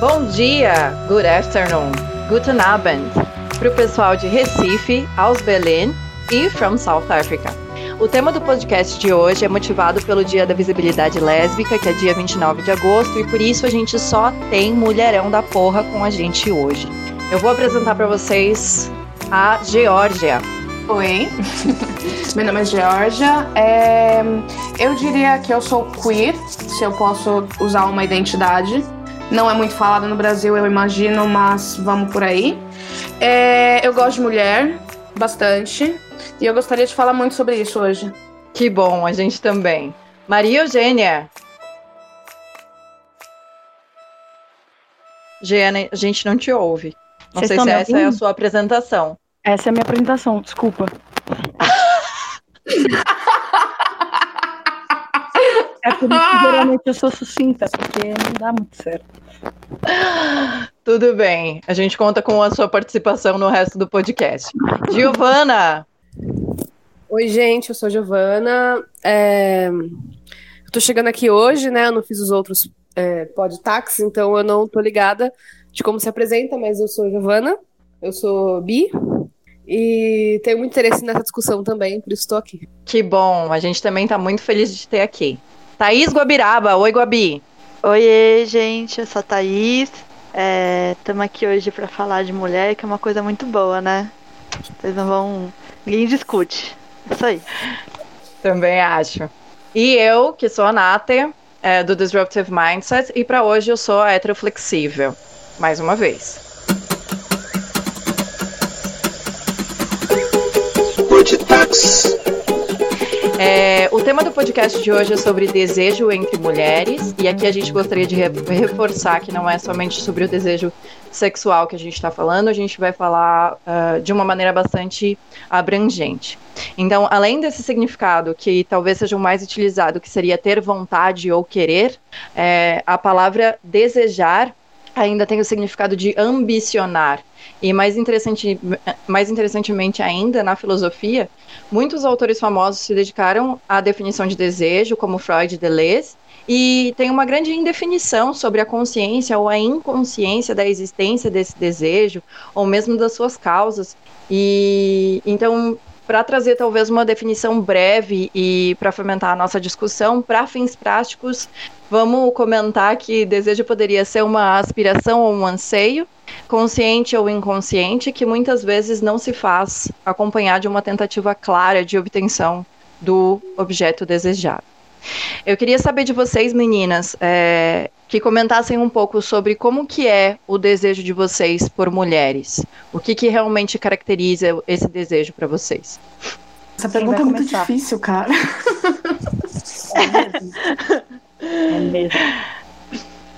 Bom dia, good afternoon, guten Abend, para o pessoal de Recife, aus Berlin e from South Africa. O tema do podcast de hoje é motivado pelo Dia da Visibilidade Lésbica, que é dia 29 de agosto, e por isso a gente só tem mulherão da porra com a gente hoje. Eu vou apresentar para vocês a Geórgia. Oi, meu nome é Georgia. É... Eu diria que eu sou queer, se eu posso usar uma identidade. Não é muito falada no Brasil, eu imagino, mas vamos por aí. É... Eu gosto de mulher, bastante. E eu gostaria de falar muito sobre isso hoje. Que bom, a gente também. Maria Eugênia. Gênia, a gente não te ouve. Não Vocês sei se essa é a sua apresentação. Essa é a minha apresentação, desculpa. é por isso que geralmente eu sou sucinta, porque não dá muito certo. Tudo bem, a gente conta com a sua participação no resto do podcast. Giovana! Oi, gente, eu sou Giovana. É... Eu tô chegando aqui hoje, né? Eu não fiz os outros é, podtax, então eu não tô ligada de como se apresenta, mas eu sou Giovana, eu sou bi, e tenho muito interesse nessa discussão também, por isso estou aqui. Que bom, a gente também está muito feliz de ter aqui. Thaís Guabiraba, oi Guabi. Oi, gente, eu sou a Thaís. Estamos é, aqui hoje para falar de mulher, que é uma coisa muito boa, né? Vocês não vão. Ninguém discute. Isso aí. Também acho. E eu, que sou a Nath, é, do Disruptive Mindset, e para hoje eu sou a heteroflexível. Mais uma vez. É, o tema do podcast de hoje é sobre desejo entre mulheres, e aqui a gente gostaria de reforçar que não é somente sobre o desejo sexual que a gente está falando, a gente vai falar uh, de uma maneira bastante abrangente. Então, além desse significado que talvez seja o mais utilizado, que seria ter vontade ou querer, é, a palavra desejar ainda tem o significado de ambicionar. E mais, interessante, mais interessantemente ainda, na filosofia, muitos autores famosos se dedicaram à definição de desejo, como Freud e Deleuze, e tem uma grande indefinição sobre a consciência ou a inconsciência da existência desse desejo, ou mesmo das suas causas. E então, para trazer talvez uma definição breve e para fomentar a nossa discussão, para fins práticos, vamos comentar que desejo poderia ser uma aspiração ou um anseio, consciente ou inconsciente, que muitas vezes não se faz acompanhar de uma tentativa clara de obtenção do objeto desejado. Eu queria saber de vocês, meninas, é, que comentassem um pouco sobre como que é o desejo de vocês por mulheres. O que, que realmente caracteriza esse desejo para vocês? Essa pergunta é muito difícil, cara. É mesmo. É mesmo.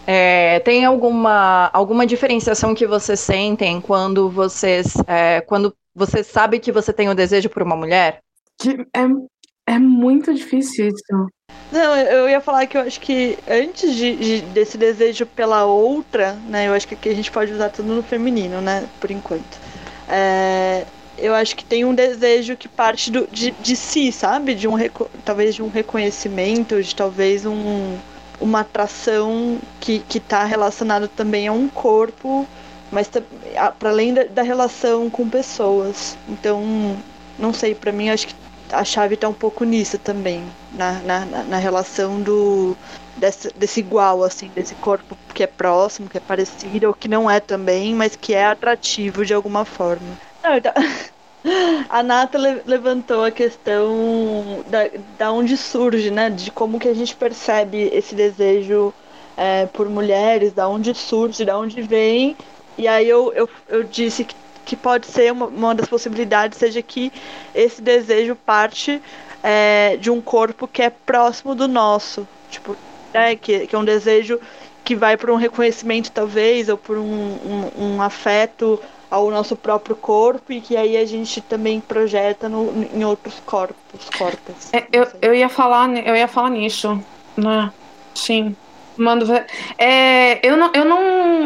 É, tem alguma, alguma diferenciação que vocês sentem quando vocês é, quando você sabe que você tem o um desejo por uma mulher? É, é muito difícil isso. Não, eu ia falar que eu acho que antes de, de, desse desejo pela outra, né? Eu acho que aqui a gente pode usar tudo no feminino, né? Por enquanto. É, eu acho que tem um desejo que parte do, de, de si, sabe? De um talvez de um reconhecimento, de talvez um uma atração que está relacionada também a um corpo, mas para além da, da, relação com pessoas. Então, não sei, para mim acho que a chave está um pouco nisso também, na, na, na relação do desse, desse igual, assim, desse corpo que é próximo, que é parecido, ou que não é também, mas que é atrativo de alguma forma. Não, então... A Nata levantou a questão da, da onde surge, né? De como que a gente percebe esse desejo é, por mulheres, da onde surge, da onde vem. E aí eu, eu, eu disse que, que pode ser uma, uma das possibilidades, seja que esse desejo parte é, de um corpo que é próximo do nosso. Tipo, né, que, que é um desejo que vai por um reconhecimento, talvez, ou por um, um, um afeto ao nosso próprio corpo e que aí a gente também projeta no, em outros corpos, corpos. É, eu, eu ia falar, eu ia falar nisso, né? Sim. Mando ver. É, eu não, eu não,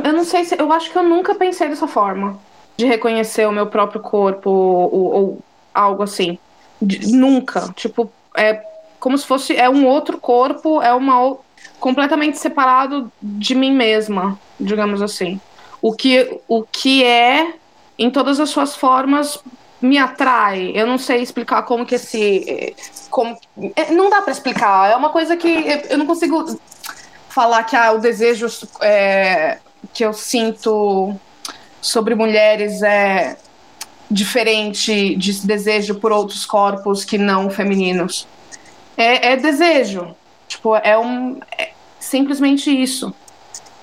eu não sei se, eu acho que eu nunca pensei dessa forma de reconhecer o meu próprio corpo ou, ou algo assim. De, nunca, tipo, é como se fosse é um outro corpo, é uma completamente separado de mim mesma, digamos assim. O que, o que é, em todas as suas formas, me atrai. Eu não sei explicar como que esse. Como, é, não dá para explicar. É uma coisa que eu não consigo falar que ah, o desejo é, que eu sinto sobre mulheres é diferente de desejo por outros corpos que não femininos. É, é desejo. Tipo, é um. É simplesmente isso.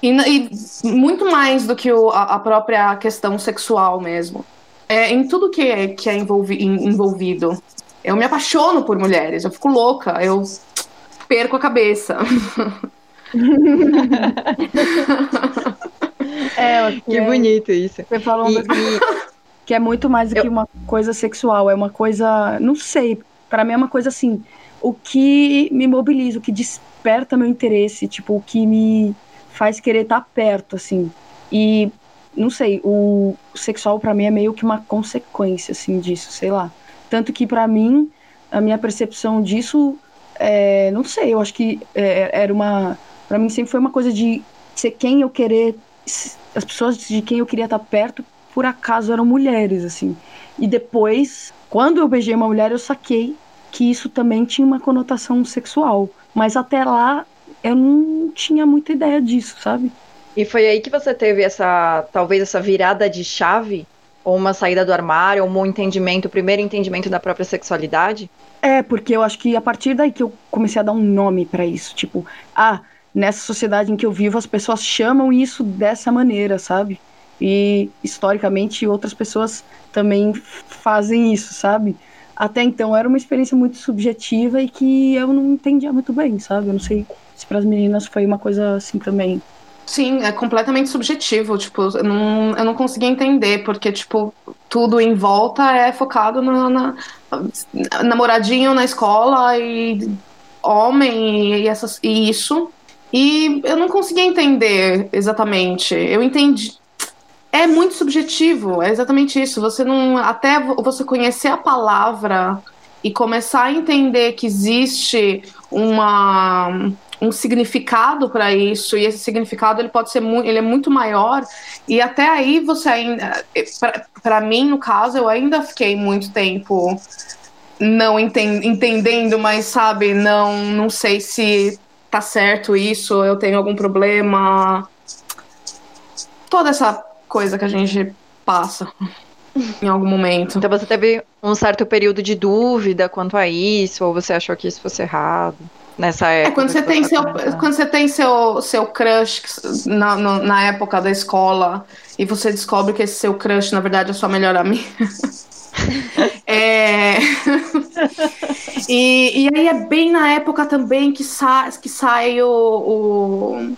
E, e, muito mais do que o, a, a, própria questão sexual mesmo. É em tudo que é, que é envolvi, envolvido. Eu me apaixono por mulheres, eu fico louca, eu perco a cabeça. é, que é, bonito isso. Você falou e, e... que é muito mais do eu... que uma coisa sexual, é uma coisa, não sei, para mim é uma coisa assim, o que me mobiliza, o que desperta meu interesse, tipo, o que me faz querer estar tá perto, assim. E não sei, o sexual para mim é meio que uma consequência, assim, disso, sei lá. Tanto que para mim, a minha percepção disso, é, não sei, eu acho que é, era uma para mim sempre foi uma coisa de ser quem eu querer as pessoas de quem eu queria estar perto por acaso eram mulheres assim. E depois quando eu beijei uma mulher eu saquei que isso também tinha uma conotação sexual. Mas até lá eu não tinha muita ideia disso sabe? E foi aí que você teve essa talvez essa virada de chave? Ou uma saída do armário? Ou um entendimento o primeiro entendimento da própria sexualidade? É porque eu acho que a partir daí que eu comecei a dar um nome para isso. Tipo ah nessa sociedade em que eu vivo, as pessoas chamam isso dessa maneira, sabe? E historicamente outras pessoas também fazem isso, sabe? Até então era uma experiência muito subjetiva e que eu não entendia muito bem, sabe? Eu não sei se para as meninas foi uma coisa assim também. Sim, é completamente subjetivo, tipo, eu não, eu não conseguia entender, porque, tipo, tudo em volta é focado na, na namoradinho na escola e homem e, essas, e isso, e eu não conseguia entender exatamente. Eu entendi. É muito subjetivo, é exatamente isso. Você não. Até você conhecer a palavra e começar a entender que existe uma, um significado para isso e esse significado ele pode ser muito, ele é muito maior e até aí você ainda para mim no caso eu ainda fiquei muito tempo não enten, entendendo mas sabe não não sei se tá certo isso, eu tenho algum problema. Toda essa coisa que a gente passa em algum momento. Então você teve um certo período de dúvida quanto a isso, ou você achou que isso fosse errado? Nessa época. É, quando você, tem seu, quando você tem seu, seu crush na, no, na época da escola e você descobre que esse seu crush, na verdade, é sua melhor amiga. é... e, e aí é bem na época também que, sa que sai o, o,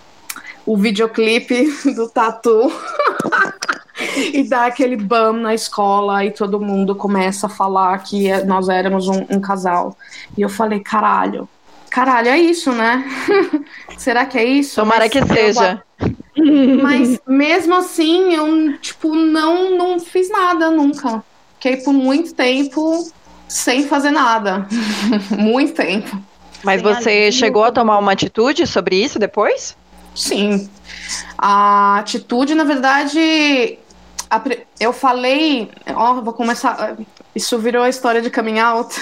o videoclipe do Tatu. e dá aquele bam na escola e todo mundo começa a falar que nós éramos um, um casal. E eu falei, caralho, caralho, é isso, né? Será que é isso? Tomara Mas que seja. Mas mesmo assim, eu, tipo, não, não fiz nada nunca. Fiquei por muito tempo sem fazer nada. muito tempo. Mas sem você chegou a tomar uma atitude sobre isso depois? Sim. A atitude, na verdade, eu falei. Ó, vou começar. Isso virou a história de coming out.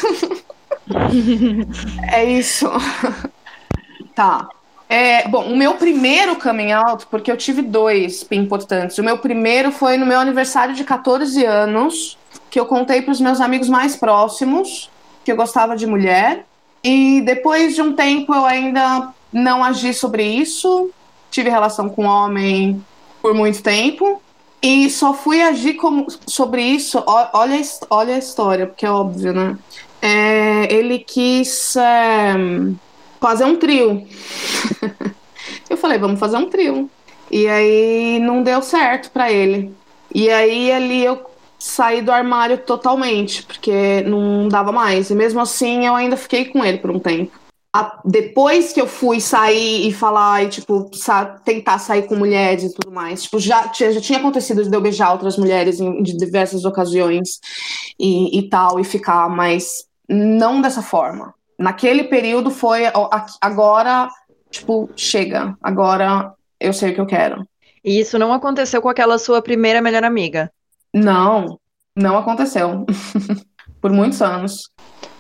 é isso. tá. É, bom, o meu primeiro coming out, porque eu tive dois importantes. O meu primeiro foi no meu aniversário de 14 anos que eu contei para os meus amigos mais próximos que eu gostava de mulher. E depois de um tempo eu ainda não agi sobre isso. Tive relação com homem por muito tempo. E só fui agir como, sobre isso. Olha, olha a história, porque é óbvio, né? É, ele quis é, fazer um trio. eu falei, vamos fazer um trio. E aí não deu certo para ele. E aí ali eu saí do armário totalmente, porque não dava mais. E mesmo assim, eu ainda fiquei com ele por um tempo. A, depois que eu fui sair e falar, e, tipo, sa tentar sair com mulheres e tudo mais, tipo, já, já tinha acontecido de eu beijar outras mulheres em diversas ocasiões e, e tal, e ficar, mas não dessa forma. Naquele período foi. Agora tipo, chega, agora eu sei o que eu quero. E isso não aconteceu com aquela sua primeira melhor amiga? Não, não aconteceu. Por muitos anos.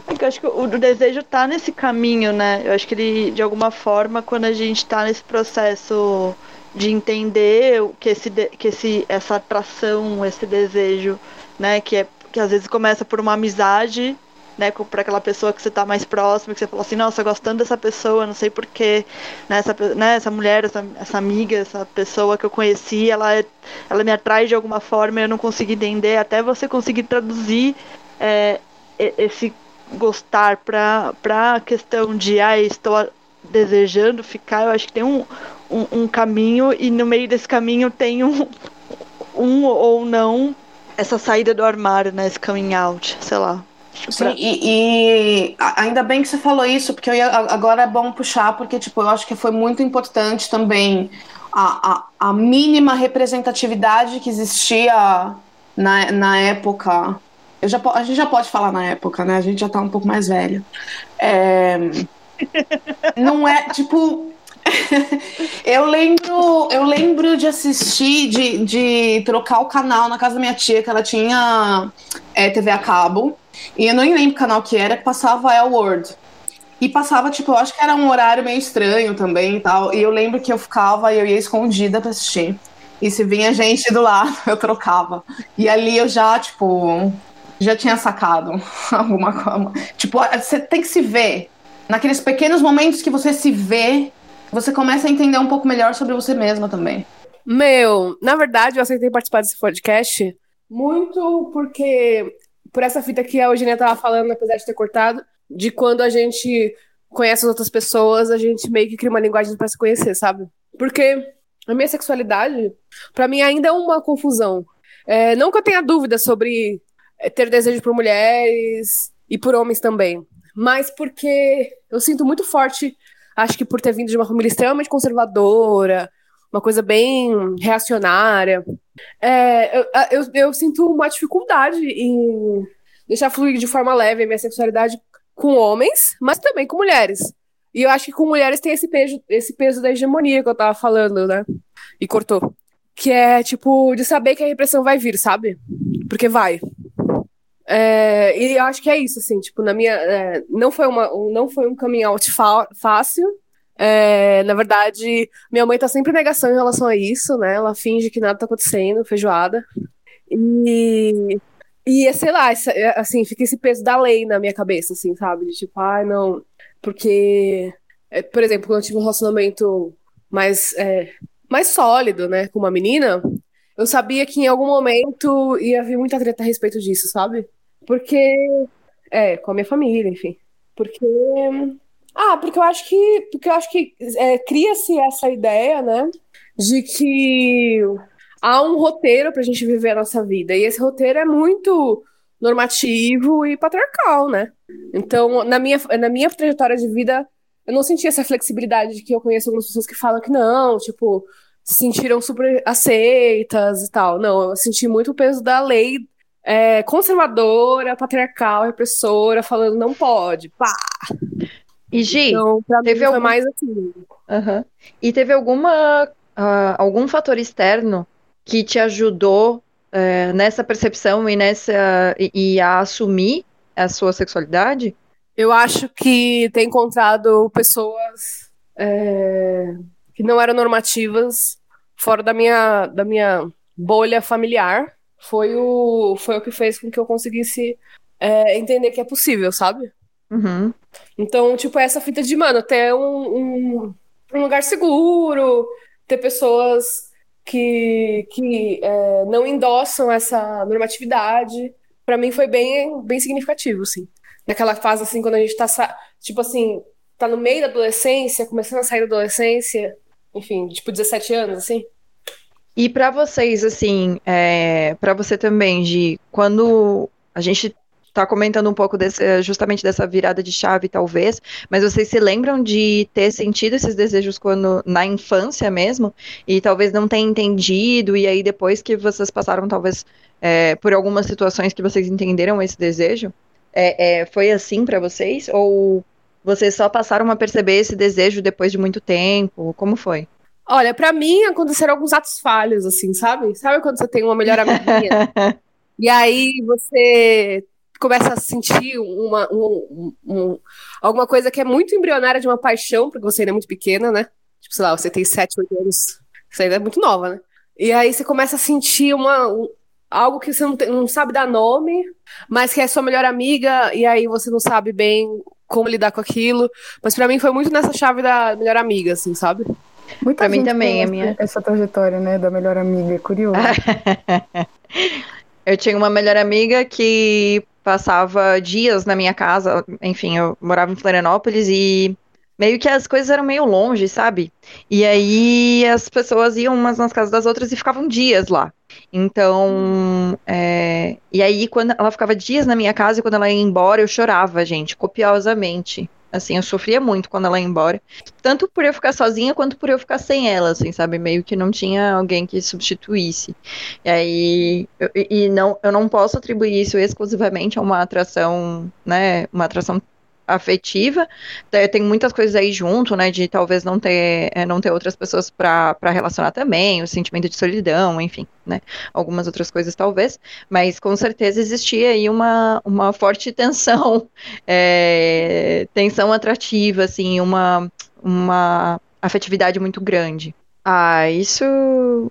É eu acho que o, o desejo tá nesse caminho, né? Eu acho que ele, de alguma forma, quando a gente tá nesse processo de entender que, esse, que esse, essa atração, esse desejo, né, que, é, que às vezes começa por uma amizade, né, para aquela pessoa que você está mais próximo, que você fala assim, nossa, gostando dessa pessoa, não sei porquê, né, essa, né, essa mulher, essa, essa amiga, essa pessoa que eu conheci, ela, é, ela me atrai de alguma forma eu não consegui entender, até você conseguir traduzir é, esse gostar para a questão de, ah, estou desejando ficar, eu acho que tem um, um, um, caminho e no meio desse caminho tem um, um ou não essa saída do armário, né? Esse coming out, sei lá. Sim, pra... e, e, ainda bem que você falou isso, porque ia, agora é bom puxar, porque tipo, eu acho que foi muito importante também a, a, a mínima representatividade que existia na, na época. Eu já, a gente já pode falar na época, né? A gente já tá um pouco mais velho. É, não é, tipo, eu lembro, eu lembro de assistir, de, de trocar o canal na casa da minha tia, que ela tinha é, TV a cabo. E eu nem lembro o canal que era, passava El World. E passava, tipo, eu acho que era um horário meio estranho também e tal. E eu lembro que eu ficava e eu ia escondida pra assistir. E se vinha gente do lado, eu trocava. E ali eu já, tipo, já tinha sacado alguma coisa. Tipo, você tem que se ver. Naqueles pequenos momentos que você se vê, você começa a entender um pouco melhor sobre você mesma também. Meu, na verdade, eu aceitei participar desse podcast muito porque por essa fita que a Eugênia tava falando, apesar de ter cortado, de quando a gente conhece as outras pessoas, a gente meio que cria uma linguagem para se conhecer, sabe? Porque a minha sexualidade, para mim, ainda é uma confusão. É, não que eu tenha dúvida sobre é, ter desejo por mulheres e por homens também, mas porque eu sinto muito forte, acho que por ter vindo de uma família extremamente conservadora, uma coisa bem reacionária. É, eu, eu, eu, sinto uma dificuldade em deixar fluir de forma leve a minha sexualidade com homens, mas também com mulheres. E eu acho que com mulheres tem esse peso, esse peso da hegemonia que eu tava falando, né? E cortou. Que é, tipo, de saber que a repressão vai vir, sabe? Porque vai. É, e eu acho que é isso, assim, tipo, na minha. É, não, foi uma, não foi um coming out fácil, é, na verdade, minha mãe tá sempre em negação em relação a isso, né? Ela finge que nada tá acontecendo, feijoada. E, e sei lá, é, assim, fica esse peso da lei na minha cabeça, assim, sabe? De tipo, ah, não. Porque, é, por exemplo, quando eu tive um relacionamento mais, é, mais sólido, né, com uma menina, eu sabia que em algum momento ia vir muita treta a respeito disso, sabe? Porque. É, com a minha família, enfim. Porque ah, porque eu acho que, porque eu acho que é, cria-se essa ideia, né, de que há um roteiro para a gente viver a nossa vida e esse roteiro é muito normativo e patriarcal, né? Então, na minha, na minha trajetória de vida, eu não senti essa flexibilidade de que eu conheço algumas pessoas que falam que não, tipo, se sentiram super aceitas e tal. Não, eu senti muito o peso da lei é, conservadora, patriarcal, repressora, falando não pode, pá. E Gi, então, teve algum... mais assim. Uhum. E teve alguma uh, algum fator externo que te ajudou uh, nessa percepção e nessa e, e, a assumir a sua sexualidade? Eu acho que ter encontrado pessoas é, que não eram normativas fora da minha da minha bolha familiar foi o foi o que fez com que eu conseguisse é, entender que é possível, sabe? Uhum. Então, tipo, é essa fita de, mano, ter um, um, um lugar seguro, ter pessoas que, que é, não endossam essa normatividade, para mim foi bem, bem significativo, assim. Naquela fase, assim, quando a gente tá, tipo assim, tá no meio da adolescência, começando a sair da adolescência, enfim, tipo, 17 anos, assim. E para vocês, assim, é, para você também, de quando a gente está comentando um pouco desse, eh, justamente dessa virada de chave, talvez, mas vocês se lembram de ter sentido esses desejos quando na infância mesmo, e talvez não tenha entendido, e aí depois que vocês passaram, talvez, é, por algumas situações que vocês entenderam esse desejo? É, é foi assim para vocês? Ou vocês só passaram a perceber esse desejo depois de muito tempo? Como foi? Olha, para mim aconteceram alguns atos falhos, assim, sabe? Sabe quando você tem uma melhor amiguinha? e aí você começa a sentir uma, um, um, alguma coisa que é muito embrionária de uma paixão, porque você ainda é muito pequena, né? Tipo, sei lá, você tem 7, 8 anos, você ainda é muito nova, né? E aí você começa a sentir uma, um, algo que você não, tem, não sabe dar nome, mas que é sua melhor amiga, e aí você não sabe bem como lidar com aquilo. Mas para mim foi muito nessa chave da melhor amiga, assim, sabe? Muita pra mim também, a minha. Essa trajetória, né, da melhor amiga, é curioso. eu tinha uma melhor amiga que passava dias na minha casa, enfim, eu morava em Florianópolis e meio que as coisas eram meio longe, sabe? E aí as pessoas iam umas nas casas das outras e ficavam dias lá. Então, é... e aí quando ela ficava dias na minha casa e quando ela ia embora, eu chorava, gente, copiosamente. Assim, eu sofria muito quando ela ia embora. Tanto por eu ficar sozinha, quanto por eu ficar sem ela, assim, sabe? Meio que não tinha alguém que substituísse. E aí, eu, e não, eu não posso atribuir isso exclusivamente a uma atração, né? Uma atração afetiva. Tem muitas coisas aí junto, né? De talvez não ter, é, não ter outras pessoas para relacionar também, o sentimento de solidão, enfim, né? Algumas outras coisas talvez, mas com certeza existia aí uma, uma forte tensão, é, tensão atrativa, assim, uma, uma afetividade muito grande. Ah, isso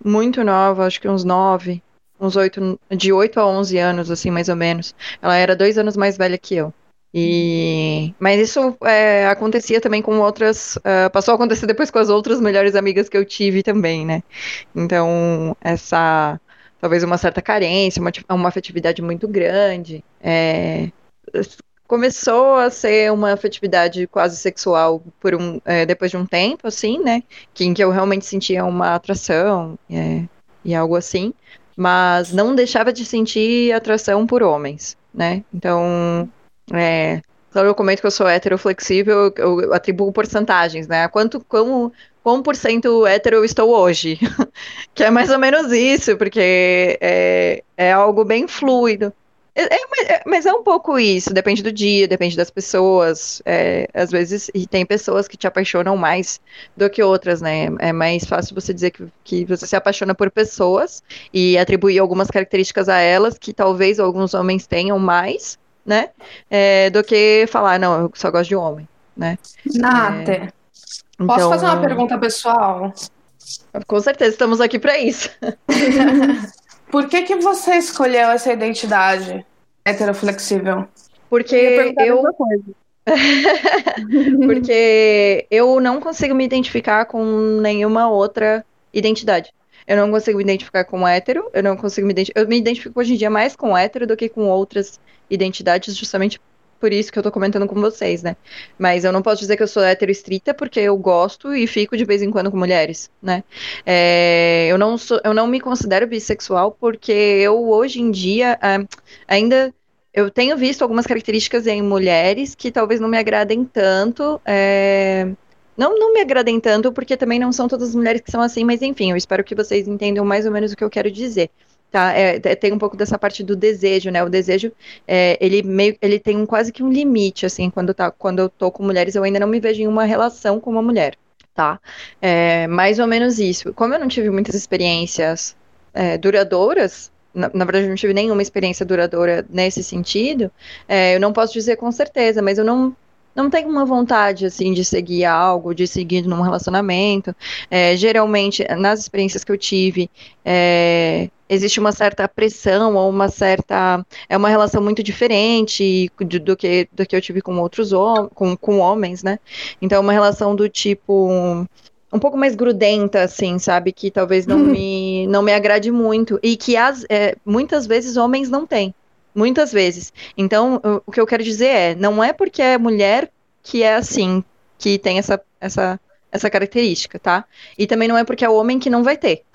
muito nova, acho que uns nove, uns oito, de oito a onze anos, assim, mais ou menos. Ela era dois anos mais velha que eu. E... Mas isso é, acontecia também com outras. Uh, passou a acontecer depois com as outras melhores amigas que eu tive também, né? Então, essa. Talvez uma certa carência, uma, uma afetividade muito grande. É, começou a ser uma afetividade quase sexual por um, é, depois de um tempo, assim, né? Que, em que eu realmente sentia uma atração é, e algo assim. Mas não deixava de sentir atração por homens, né? Então é, quando eu comento que eu sou heteroflexível, eu, eu atribuo porcentagens, né? Quanto, como, quão por cento hétero eu estou hoje? que é mais ou menos isso, porque é, é algo bem fluido. É, é, mas é um pouco isso, depende do dia, depende das pessoas. É, às vezes, e tem pessoas que te apaixonam mais do que outras, né? É mais fácil você dizer que, que você se apaixona por pessoas e atribuir algumas características a elas que talvez alguns homens tenham mais né? É, do que falar, não, eu só gosto de homem, né? Nath, é, posso então, fazer uma pergunta pessoal? Com certeza, estamos aqui para isso. Por que que você escolheu essa identidade heteroflexível? Porque eu... Porque eu não consigo me identificar com nenhuma outra identidade. Eu não consigo me identificar com hétero, eu não consigo me identificar. Eu me identifico hoje em dia mais com hétero do que com outras identidades, justamente por isso que eu tô comentando com vocês, né? Mas eu não posso dizer que eu sou hétero estrita, porque eu gosto e fico de vez em quando com mulheres, né? É, eu, não sou, eu não me considero bissexual, porque eu, hoje em dia, é, ainda eu tenho visto algumas características em mulheres que talvez não me agradem tanto. É, não, não me agradem tanto, porque também não são todas as mulheres que são assim, mas enfim, eu espero que vocês entendam mais ou menos o que eu quero dizer tá? É, é, tem um pouco dessa parte do desejo, né? O desejo, é, ele meio, ele tem um, quase que um limite, assim, quando, tá, quando eu tô com mulheres, eu ainda não me vejo em uma relação com uma mulher, tá? É, mais ou menos isso. Como eu não tive muitas experiências é, duradouras, na, na, verdade, eu não tive nenhuma experiência duradoura nesse sentido, é, eu não posso dizer com certeza, mas eu não não tenho uma vontade assim de seguir algo, de seguir num relacionamento. É, geralmente, nas experiências que eu tive, é, existe uma certa pressão ou uma certa é uma relação muito diferente do, do que do que eu tive com outros com, com homens, né? Então é uma relação do tipo um pouco mais grudenta, assim, sabe? Que talvez não me não me agrade muito e que as, é, muitas vezes homens não têm, muitas vezes. Então o que eu quero dizer é, não é porque é mulher que é assim, que tem essa essa essa característica, tá? E também não é porque é homem que não vai ter.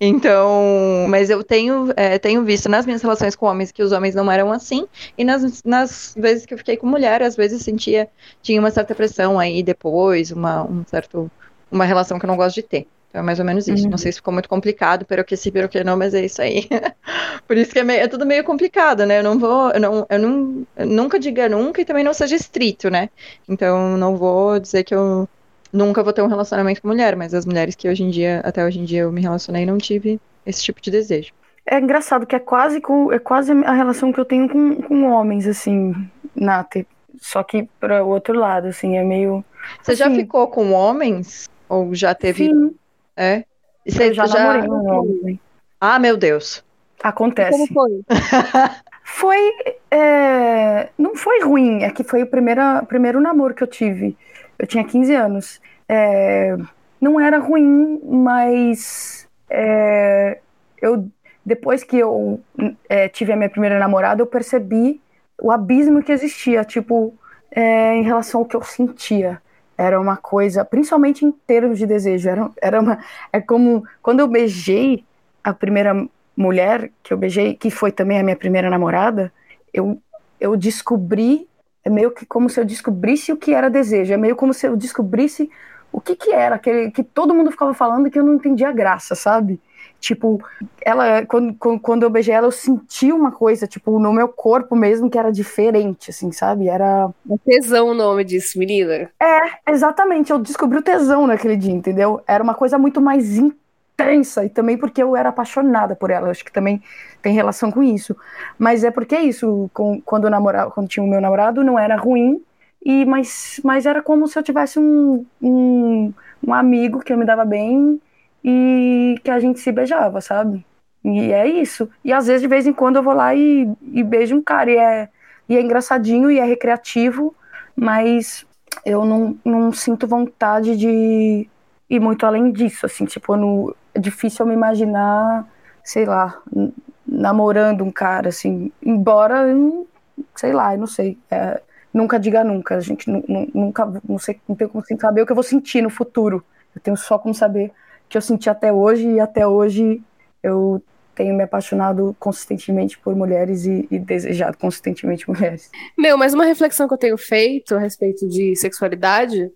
Então, mas eu tenho, é, tenho visto nas minhas relações com homens que os homens não eram assim, e nas, nas vezes que eu fiquei com mulher, às vezes sentia, tinha uma certa pressão aí depois, uma, um certo, uma relação que eu não gosto de ter. Então é mais ou menos isso. Uhum. Não sei se ficou muito complicado, pero que sim, pero que não, mas é isso aí. Por isso que é, meio- é tudo meio complicado, né? Eu não vou, eu, não, eu, não, eu nunca diga nunca e também não seja estrito, né? Então não vou dizer que eu nunca vou ter um relacionamento com mulher, mas as mulheres que hoje em dia, até hoje em dia eu me relacionei, não tive esse tipo de desejo. É engraçado que é quase, com, é quase a relação que eu tenho com, com homens, assim, Nath. Só que para o outro lado, assim, é meio. Você já Assim, ficou com homens? Ou já teve. Sim, É? E você eu já, namorei um homem. Ah, meu Deus. Acontece. Como foi? Foi. é, Não foi ruim, é que foi o primeiro, primeiro namoro que eu tive. Eu tinha 15 anos. É, Não era ruim, mas. é, Eu... Depois que eu é, tive a minha primeira namorada, eu percebi o abismo que existia, tipo, é, em relação ao que eu sentia. Era uma coisa, principalmente em termos de desejo. Era, era uma, é como quando eu beijei a primeira mulher que eu beijei, que foi também a minha primeira namorada, eu, eu descobri, é meio que como se eu descobrisse o que era desejo, é meio como se eu descobrisse o que que era, aquele, que todo mundo ficava falando que eu não entendia a graça, sabe? Tipo, ela, quando, quando eu beijei ela, eu senti uma coisa, tipo, no meu corpo mesmo, que era diferente, assim, sabe? Era É tesão o nome disso, menina. Exatamente, eu descobri o tesão naquele dia, entendeu? Era uma coisa muito mais intensa, e também porque eu era apaixonada por ela, eu acho que também tem relação com isso. Mas é porque é isso, com- quando, eu namorava, quando tinha o meu namorado, não era ruim, e mas, mas era como se eu tivesse um, um, um amigo que eu me dava bem e que a gente se beijava, sabe? E é isso. E às vezes, de vez em quando, eu vou lá e, e beijo um cara, e é, e é engraçadinho, e é recreativo, mas eu não, não sinto vontade de ir muito além disso, assim, tipo, é difícil eu me imaginar, sei lá, namorando um cara, assim, embora, sei lá, eu não sei, é, nunca diga nunca, a gente nu- nu- nunca, não sei, não tenho como saber o que eu vou sentir no futuro, eu tenho só como saber que eu senti até hoje, e até hoje eu tenho me apaixonado consistentemente por mulheres e, e desejado consistentemente mulheres. Meu, mas uma reflexão que eu tenho feito a respeito de sexualidade,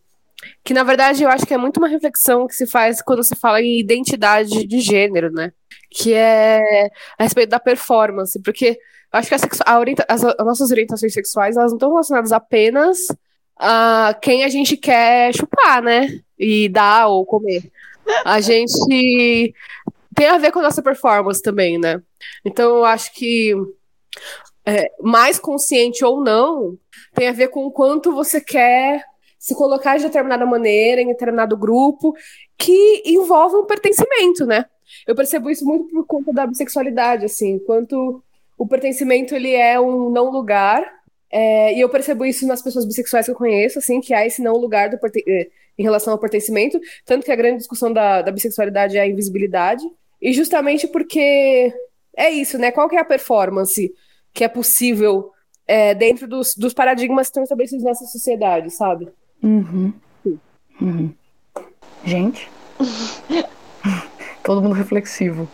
que na verdade eu acho que é muito uma reflexão que se faz quando se fala em identidade de gênero, né? Que é a respeito da performance, porque eu acho que a a orienta- as, as nossas orientações sexuais elas não estão relacionadas apenas a quem a gente quer chupar, né? E dar ou comer. A gente tem a ver com a nossa performance também, né? Então eu acho que é, mais consciente ou não, tem a ver com o quanto você quer se colocar de determinada maneira, em determinado grupo, que envolve um pertencimento, né? Eu percebo isso muito por conta da bissexualidade, assim, quanto o pertencimento ele é um não lugar, é, e eu percebo isso nas pessoas bissexuais que eu conheço, assim, que há esse não lugar do perten- eh, em relação ao pertencimento, tanto que a grande discussão da, da bissexualidade é a invisibilidade, e justamente porque é isso, né? Qual que é a performance que é possível é, dentro dos, dos paradigmas que estão estabelecidos nessa sociedade, sabe? Uhum. Uhum. Gente. Todo mundo reflexivo.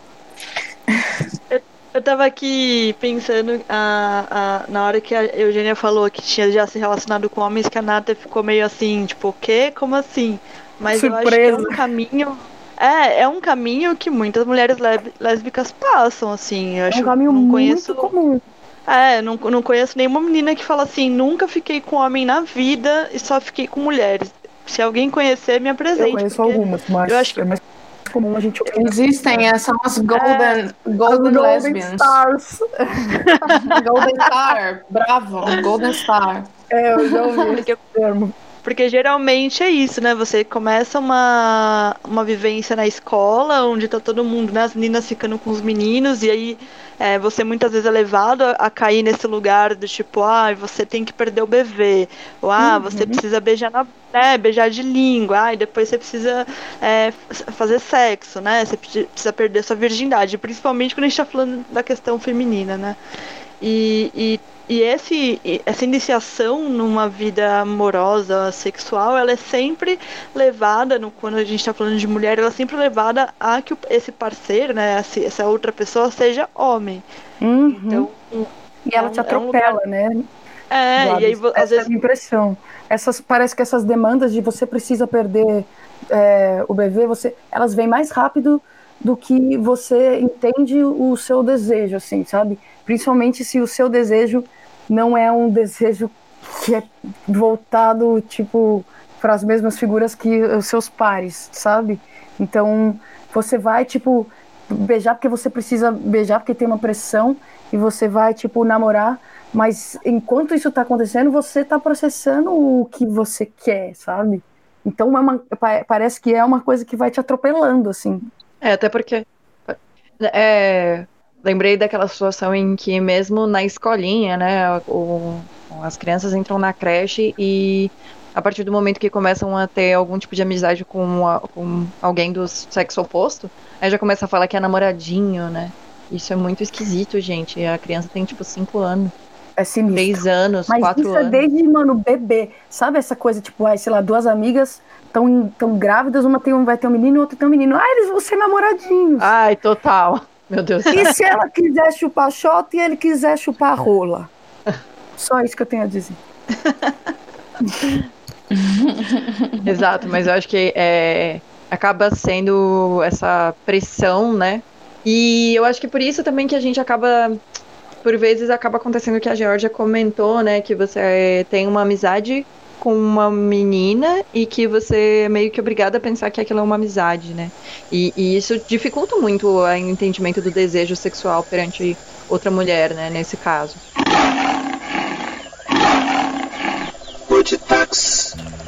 Eu tava aqui pensando a, a- na hora que a Eugênia falou que tinha já se relacionado com homens, que a Nata ficou meio assim, tipo, o quê? Como assim? Mas eu acho que é um Surpresa. caminho. É, é um caminho que muitas mulheres lésbicas passam, assim. Eu É acho um caminho não muito conheço. comum. É, não, não conheço nenhuma menina que fala assim, nunca fiquei com homem na vida e só fiquei com mulheres. Se alguém conhecer, me Eu apresente. conheço porque algumas, mas eu acho que- é mais comum a gente ouvir. Existem, é, são as Golden, Golden, Golden Lesbians. Stars. Golden Star, bravo, Golden Star. É, eu já ouvi esse termo. Porque geralmente é isso, né? Você começa uma, uma vivência na escola, onde tá todo mundo, né? As meninas ficando com os meninos, e aí é, você muitas vezes é levado a, a cair nesse lugar do tipo, ah, você tem que perder o bebê, ou ah, você precisa beijar na, né, beijar de língua, ah, e depois você precisa é, fazer sexo, né? Você precisa perder sua virgindade, principalmente quando a gente tá falando da questão feminina, né? E, e, e esse, essa iniciação numa vida amorosa, sexual, ela é sempre levada, no, quando a gente está falando de mulher, ela é sempre levada a que esse parceiro, né, essa outra pessoa seja homem. Uhum. Então, e ela é um- te é um atropela, né? é, e aí vo- às Essa é vezes impressão. Essas, parece que essas demandas de você precisa perder é, o BV, você, elas vêm mais rápido do que você entende o seu desejo, assim, sabe? Principalmente se o seu desejo não é um desejo que é voltado, tipo, para as mesmas figuras que os seus pares, sabe? Então, você vai, tipo, beijar porque você precisa beijar porque tem uma pressão e você vai, tipo, namorar, mas enquanto isso tá acontecendo, você tá processando o que você quer, sabe? Então, é uma, parece que é uma coisa que vai te atropelando, assim. É, até porque. É, lembrei daquela situação em que, mesmo na escolinha, né, o, as crianças entram na creche e a partir do momento que começam a ter algum tipo de amizade com, a, com alguém do sexo oposto, aí já começa a falar que é namoradinho, né? Isso é muito esquisito, gente. A criança tem tipo 5 anos. É sinistro. 3 anos, 4 isso anos. é desde, mano, bebê. Sabe essa coisa, tipo, ai, sei lá, duas amigas tão, tão grávidas, uma tem um, vai ter um menino e outra tem um menino. Ah, eles vão ser namoradinhos. Ai, total. Meu Deus. E se ela quiser chupar shot e ele quiser chupar rola? Só isso que eu tenho a dizer. Exato, mas eu acho que é, acaba sendo essa pressão, né? E eu acho que por isso também que a gente acaba, por vezes acaba acontecendo que a Georgia comentou, né? Que você tem uma amizade com uma menina e que você é meio que obrigada a pensar que aquilo é uma amizade, né? E, e isso dificulta muito o entendimento do desejo sexual perante outra mulher, né? Nesse caso.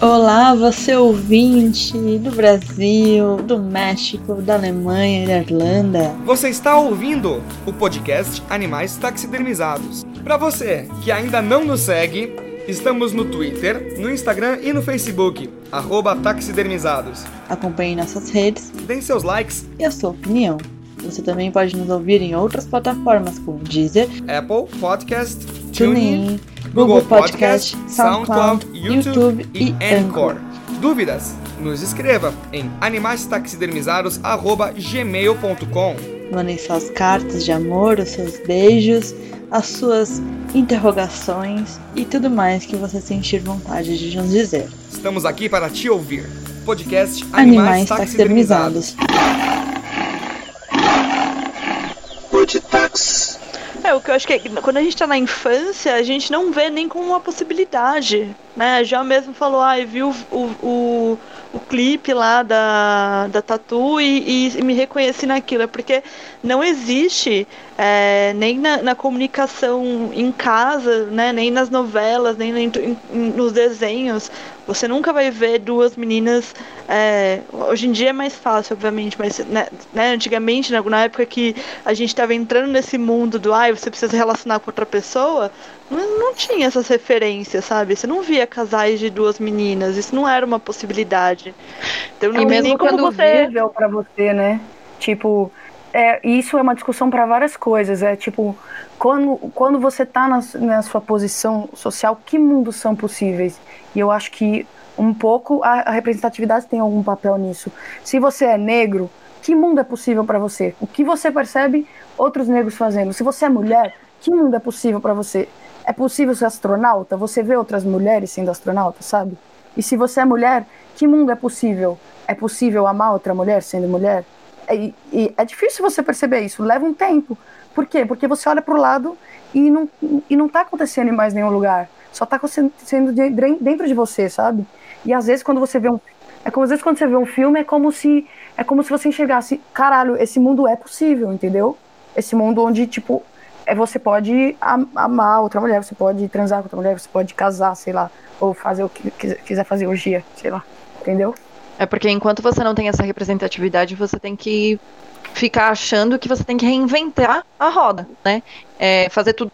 Olá, você ouvinte do Brasil, do México, da Alemanha e da Irlanda. Você está ouvindo o podcast Animais Taxidermizados. Para você que ainda não nos segue, estamos no Twitter, no Instagram e no Facebook, arroba taxidermizados. Acompanhe nossas redes, Deem seus likes, e a sua opinião. Você também pode nos ouvir em outras plataformas como Deezer, Apple Podcast, TuneIn, Google Podcast, SoundCloud, YouTube e Anchor. Dúvidas? Nos escreva em animaistaxidermizados@gmail.com. Mandem suas cartas de amor, os seus beijos, as suas interrogações e tudo mais que você sentir vontade de nos dizer. Estamos aqui para te ouvir. Podcast Animais, Animais Taxidermizados. taxidermizados. É, o que eu acho que é, quando a gente tá na infância, a gente não vê nem como uma possibilidade, né? Já mesmo falou, ai, viu o, o, o clipe lá da, da Tatu e, e me reconheci naquilo. É porque não existe é, nem na, na comunicação em casa, né? Nem nas novelas, nem, nem em- em- nos desenhos. Você nunca vai ver duas meninas. é, hoje em dia é mais fácil, obviamente, mas né, né, antigamente, né, na época que a gente estava entrando nesse mundo do ai, você precisa se relacionar com outra pessoa, não, não tinha essas referências, sabe? Você não via casais de duas meninas, isso não era uma possibilidade. Então, não E mesmo quando você. para você, né? Tipo, é, isso é uma discussão para várias coisas. É tipo, quando, quando você tá na, na sua posição social, que mundos são possíveis? E eu acho que um pouco a, a representatividade tem algum papel nisso. Se você é negro, que mundo é possível para você? O que você percebe outros negros fazendo? Se você é mulher, que mundo é possível para você? É possível ser astronauta? Você vê outras mulheres sendo astronautas, sabe? E se você é mulher, que mundo é possível? É possível amar outra mulher sendo mulher? E, é difícil você perceber isso, leva um tempo. Por quê? Porque você olha pro lado e não, e não tá acontecendo em mais nenhum lugar. Só tá acontecendo de- dentro de você, sabe? E às vezes quando você vê um. É como às vezes quando você vê um filme, é como se. É como se você enxergasse, caralho, esse mundo é possível, entendeu? Esse mundo onde, tipo, é, você pode am- amar outra mulher, você pode transar com outra mulher, você pode casar, sei lá, ou fazer o que quiser- quiser fazer orgia, sei lá, entendeu? É porque enquanto você não tem essa representatividade, você tem que ficar achando que você tem que reinventar a roda, né? É, fazer tudo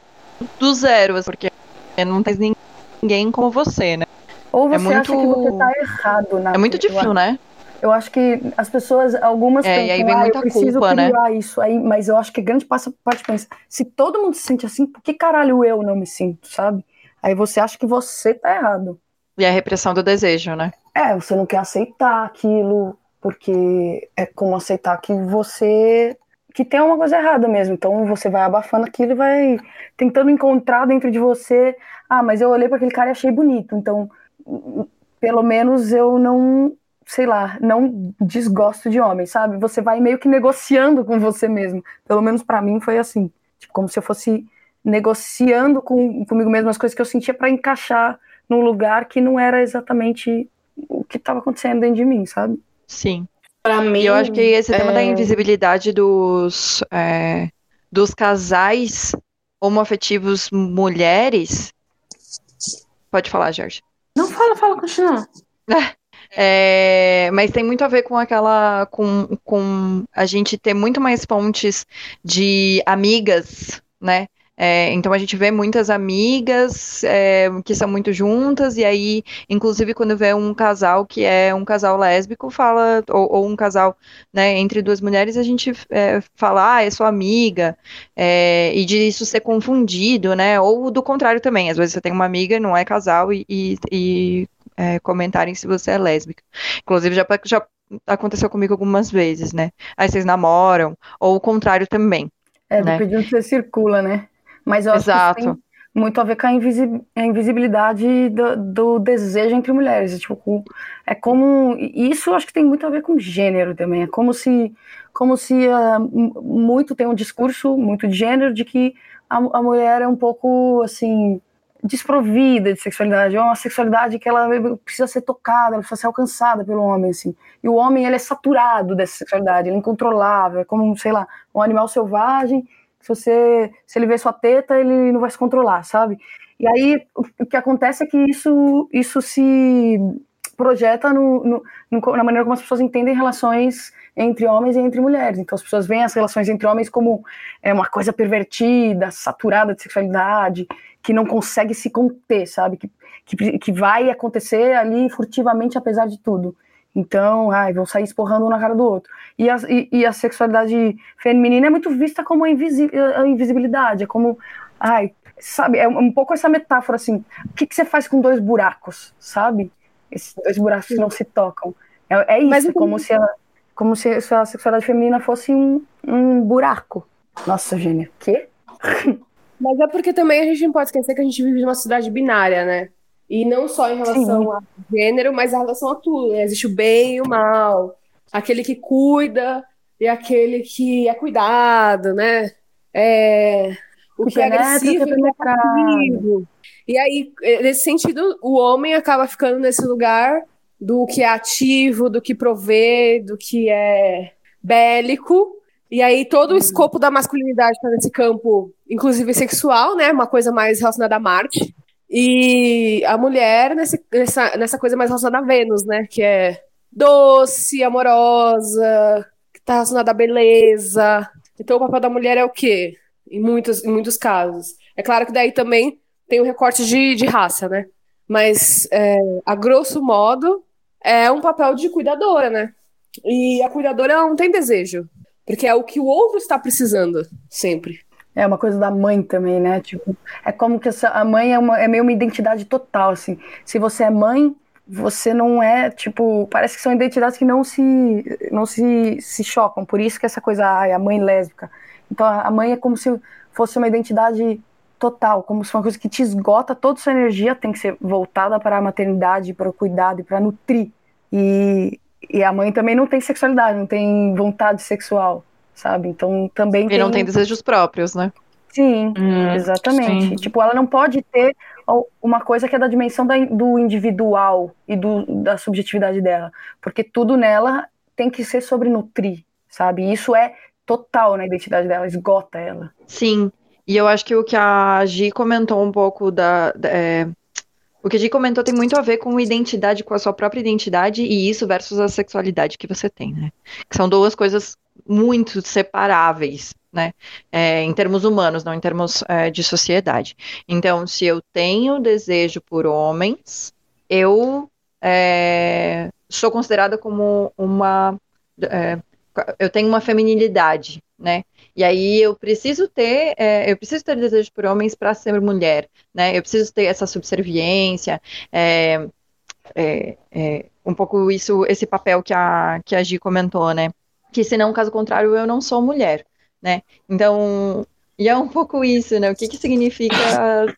do zero, porque não tem ninguém como você, né? Ou você É muito- acha que você tá errado na É muito difícil, né? Eu acho que as pessoas, algumas É, e pensam, aí vem ah, muita eu preciso culpa, né?" criar isso aí, mas eu acho que grande parte pensa, se todo mundo se sente assim, por que caralho eu não me sinto, sabe? Aí você acha que você tá errado. E a repressão do desejo, né? É, você não quer aceitar aquilo, porque é como aceitar que você que tem uma coisa errada mesmo. Então você vai abafando aquilo e vai tentando encontrar dentro de você, ah, mas eu olhei para aquele cara e achei bonito, então pelo menos eu não sei lá, não desgosto de homem, sabe? Você vai meio que negociando com você mesmo. Pelo menos para mim foi assim. Tipo, como se eu fosse negociando com, comigo mesmo as coisas que eu sentia para encaixar num lugar que não era exatamente o que estava acontecendo dentro de mim, sabe? Sim. Pra mim, E eu acho que esse tema da é, invisibilidade dos, é, dos casais homoafetivos mulheres. Pode falar, Jorge. Não, fala, fala, continua. É, mas tem muito a ver com aquela. Com, com a gente ter muito mais pontes de amigas, né? É, então a gente vê muitas amigas é, que são muito juntas, e aí, inclusive, quando vê um casal que é um casal lésbico, fala, ou, ou um casal né, entre duas mulheres, a gente é, fala, ah, é sua amiga, e de isso ser confundido, né? Ou do contrário também, às vezes você tem uma amiga e não é casal e, e, e, é, comentarem se você é lésbica. Inclusive, já, já aconteceu comigo algumas vezes, né? Aí vocês namoram, ou o contrário também. É, Né? de onde você circula, né? Mas eu acho que Exato. tem muito a ver com a, invisi- a invisibilidade do, do desejo entre mulheres. Tipo, com- é como. Isso eu acho que tem muito a ver com gênero também. É como se, como se m- muito tem um discurso muito de gênero de que a, a mulher é um pouco assim desprovida de sexualidade, é uma sexualidade que ela precisa ser tocada, ela precisa ser alcançada pelo homem, assim. E o homem, ele é saturado dessa sexualidade, ele é incontrolável, é como, sei lá, um animal selvagem se você se ele vê sua teta, ele não vai se controlar, sabe? E aí o, que acontece é que isso isso se projeta no- no- na maneira como as pessoas entendem relações entre homens e entre mulheres. Então as pessoas veem as relações entre homens como é, uma coisa pervertida, saturada de sexualidade, que não consegue se conter, sabe? Que, que, que vai acontecer ali furtivamente apesar de tudo. Então, ai, vão sair esporrando um na cara do outro. E a, e, e a sexualidade feminina é muito vista como a, invisi a invisibilidade, é como, ai, sabe, é um pouco essa metáfora assim, o que, que você faz com dois buracos, sabe? Esses dois buracos que não se tocam. É, é isso, Mas eu- como, se a, como se a sexualidade feminina fosse um, um buraco. Nossa, Gênia, quê? Mas é porque também a gente não pode esquecer que a gente vive numa sociedade binária, né? E não só em relação Sim. a gênero, mas em relação a tudo. né? Existe o bem e o mal. Aquele que cuida e aquele que é cuidado, né? É, o que é o que é agressivo e o que é passivo. E aí, eh, nesse sentido, o homem acaba ficando nesse lugar do que é ativo, do que provê, do que é bélico. E aí todo o escopo da masculinidade está nesse campo, inclusive sexual, né? Uma coisa mais relacionada a Marte. E a mulher nesse, nessa, nessa coisa mais relacionada a Vênus, né? Que é doce, amorosa, que tá relacionada à beleza. Então o papel da mulher é o quê? Em muitos, em muitos casos. É claro que daí também tem o recorte de, de raça, né? Mas, é, a grosso modo, é um papel de cuidadora, né? E a cuidadora ela não tem desejo. Porque é o que o outro está precisando, sempre. É uma coisa da mãe também, né? Tipo, é como que essa, a mãe é, uma, é meio uma identidade total, assim. Se você é mãe, você não é, tipo, parece que são identidades que não se, não se, se chocam. Por isso que essa coisa, ai, a mãe lésbica. Então a mãe é como se fosse uma identidade total, como se fosse uma coisa que te esgota toda sua energia, tem que ser voltada para a maternidade, para o cuidado e para nutrir. E, e a mãe também não tem sexualidade, não tem vontade sexual, sabe? Então também E não tem desejos próprios, né? Sim, Hum, exatamente. sim. Tipo, ela não pode ter uma coisa que é da dimensão da- do individual e do, da subjetividade dela, porque tudo nela tem que ser sobre nutrir, sabe? E isso é total na identidade dela, esgota ela. Sim, e eu acho que o que a Gi comentou um pouco da, da- é, o que a Gi comentou tem muito a ver com identidade, com a sua própria identidade e isso versus a sexualidade que você tem, né? Que são duas coisas muito separáveis, né? É, em termos humanos, não em termos é, de sociedade. Então, se eu tenho desejo por homens, eu é, sou considerada como uma é, eu tenho uma feminilidade, né? E aí eu preciso ter, é, eu preciso ter desejo por homens para ser mulher, né? Eu preciso ter essa subserviência, é, é, é, um pouco isso, esse papel que a, que a Gi comentou, né? Que senão, caso contrário, eu não sou mulher, né? Então, e é um pouco isso, né? O que que significa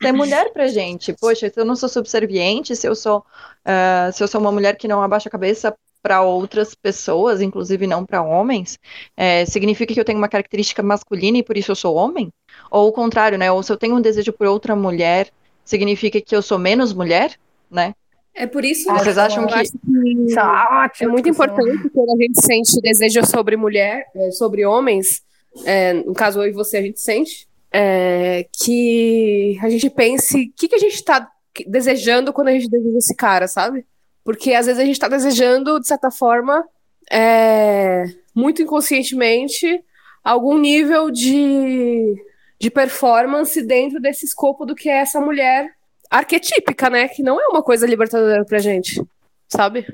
ser mulher pra gente? Poxa, se eu não sou subserviente, se eu sou, ah, se eu sou uma mulher que não abaixa a cabeça para outras pessoas, inclusive não para homens, é, significa que eu tenho uma característica masculina e por isso eu sou homem? Ou o contrário, né? Ou se eu tenho um desejo por outra mulher, significa que eu sou menos mulher, né? É por isso Vocês que acham que- que Isso é ótimo. é muito importante quando a gente sente desejo sobre mulher, é, sobre homens, é, no caso eu e você a gente sente, é, que a gente pense o que, que a gente está desejando quando a gente deseja esse cara, sabe? Porque às vezes a gente está desejando, de certa forma, é, muito inconscientemente, algum nível de, de performance dentro desse escopo do que é essa mulher arquetípica, né? Que não é uma coisa libertadora pra gente, sabe?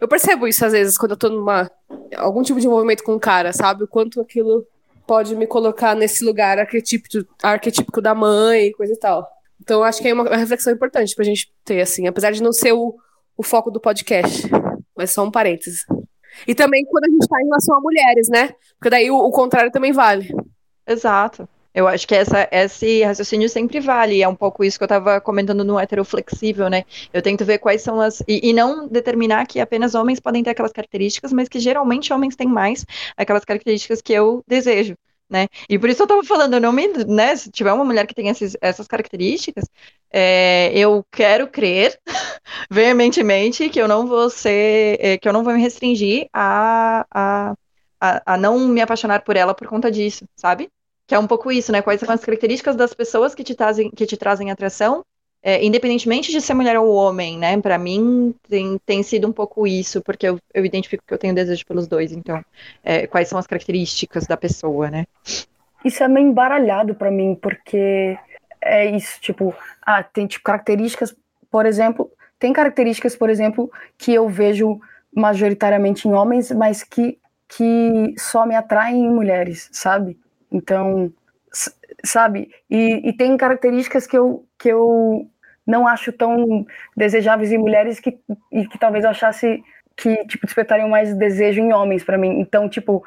Eu percebo isso às vezes quando eu tô numa algum tipo de envolvimento com um cara, sabe? O quanto aquilo pode me colocar nesse lugar arquetípico, arquetípico da mãe, coisa e tal. Então acho que é uma, reflexão importante pra gente ter, assim, apesar de não ser o, o foco do podcast, mas só um parêntese. E também quando a gente tá em relação a mulheres, né? Porque daí o, o contrário também vale. Exato. Eu acho que essa, esse raciocínio sempre vale, é um pouco isso que eu estava comentando no heteroflexível, né? Eu tento ver quais são as. E, e não determinar que apenas homens podem ter aquelas características, mas que geralmente homens têm mais aquelas características que eu desejo, né? E por isso eu estava falando, não me, né? Se tiver uma mulher que tem esses, essas características, é, eu quero crer veementemente que eu não vou ser, é, que eu não vou me restringir a, a, a, a não me apaixonar por ela por conta disso, sabe? Que é um pouco isso, né? Quais são as características das pessoas que te trazem, que te trazem atração, é, independentemente de ser mulher ou homem, né? Para mim tem, tem sido um pouco isso, porque eu, eu identifico que eu tenho desejo pelos dois. Então, é, quais são as características da pessoa, né? Isso é meio embaralhado pra mim, porque é isso, tipo, ah, tem tipo características, por exemplo, tem características, por exemplo, que eu vejo majoritariamente em homens, mas que, que só me atraem em mulheres, sabe? Então, sabe? E, e tem características que eu, que eu não acho tão desejáveis em mulheres que, e que talvez eu achasse que, tipo, despertariam mais desejo em homens pra mim. Então, tipo,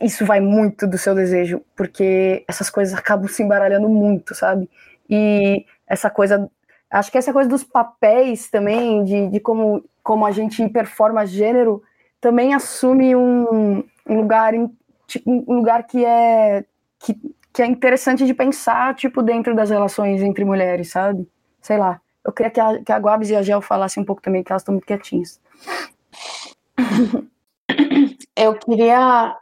isso vai muito do seu desejo, porque essas coisas acabam se embaralhando muito, sabe? E essa coisa, acho que essa coisa dos papéis também, de, de como, como a gente performa gênero, também assume um, um lugar, um lugar que é, que, que é interessante de pensar, tipo, dentro das relações entre mulheres, sabe? Sei lá. Eu queria que a, que a Guabs e a Gel falassem um pouco também, que elas estão muito quietinhas. Eu queria.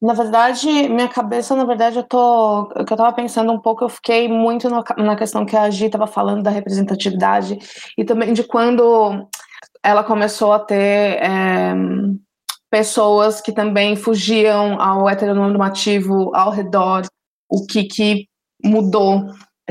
Na verdade, minha cabeça, na verdade, eu tô. O que eu tava pensando um pouco, eu fiquei muito no- na questão que a Gi tava falando da representatividade e também de quando ela começou a ter é, pessoas que também fugiam ao heteronormativo ao redor, o que, que mudou,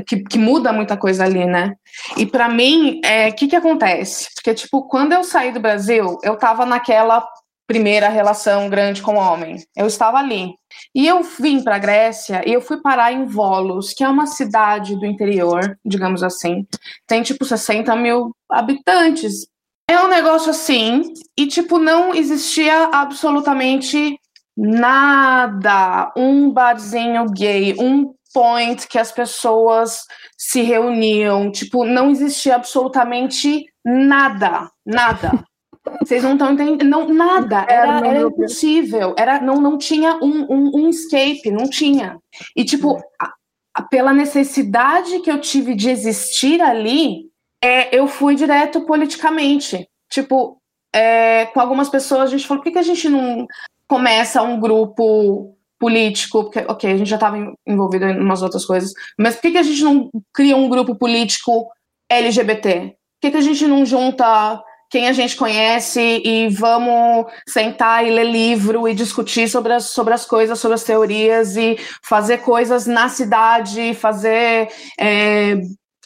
que, que muda muita coisa ali, né? E para mim, é, o que, que acontece? Porque, tipo, quando eu saí do Brasil, eu tava naquela primeira relação grande com o homem. Eu estava ali. E eu vim para a Grécia e eu fui parar em Volos, que é uma cidade do interior, digamos assim. Tem tipo 60 mil habitantes. É um negócio assim, e tipo, não existia absolutamente nada. Um barzinho gay, um point que as pessoas se reuniam. Tipo, não existia absolutamente nada. Nada. Vocês não estão entendendo. Não, nada. Era, era impossível. Era, não, não tinha um, um, um escape, não tinha. E, tipo, a- a- pela necessidade que eu tive de existir ali, é, eu fui direto politicamente. Tipo, é, com algumas pessoas a gente falou, por que, que a gente não começa um grupo político? Porque, ok, a gente já estava envolvido em umas outras coisas, mas por que, que a gente não cria um grupo político LGBT? Por que, que a gente não junta quem a gente conhece e vamos sentar e ler livro e discutir sobre as, sobre as coisas, sobre as teorias e fazer coisas na cidade, fazer. é,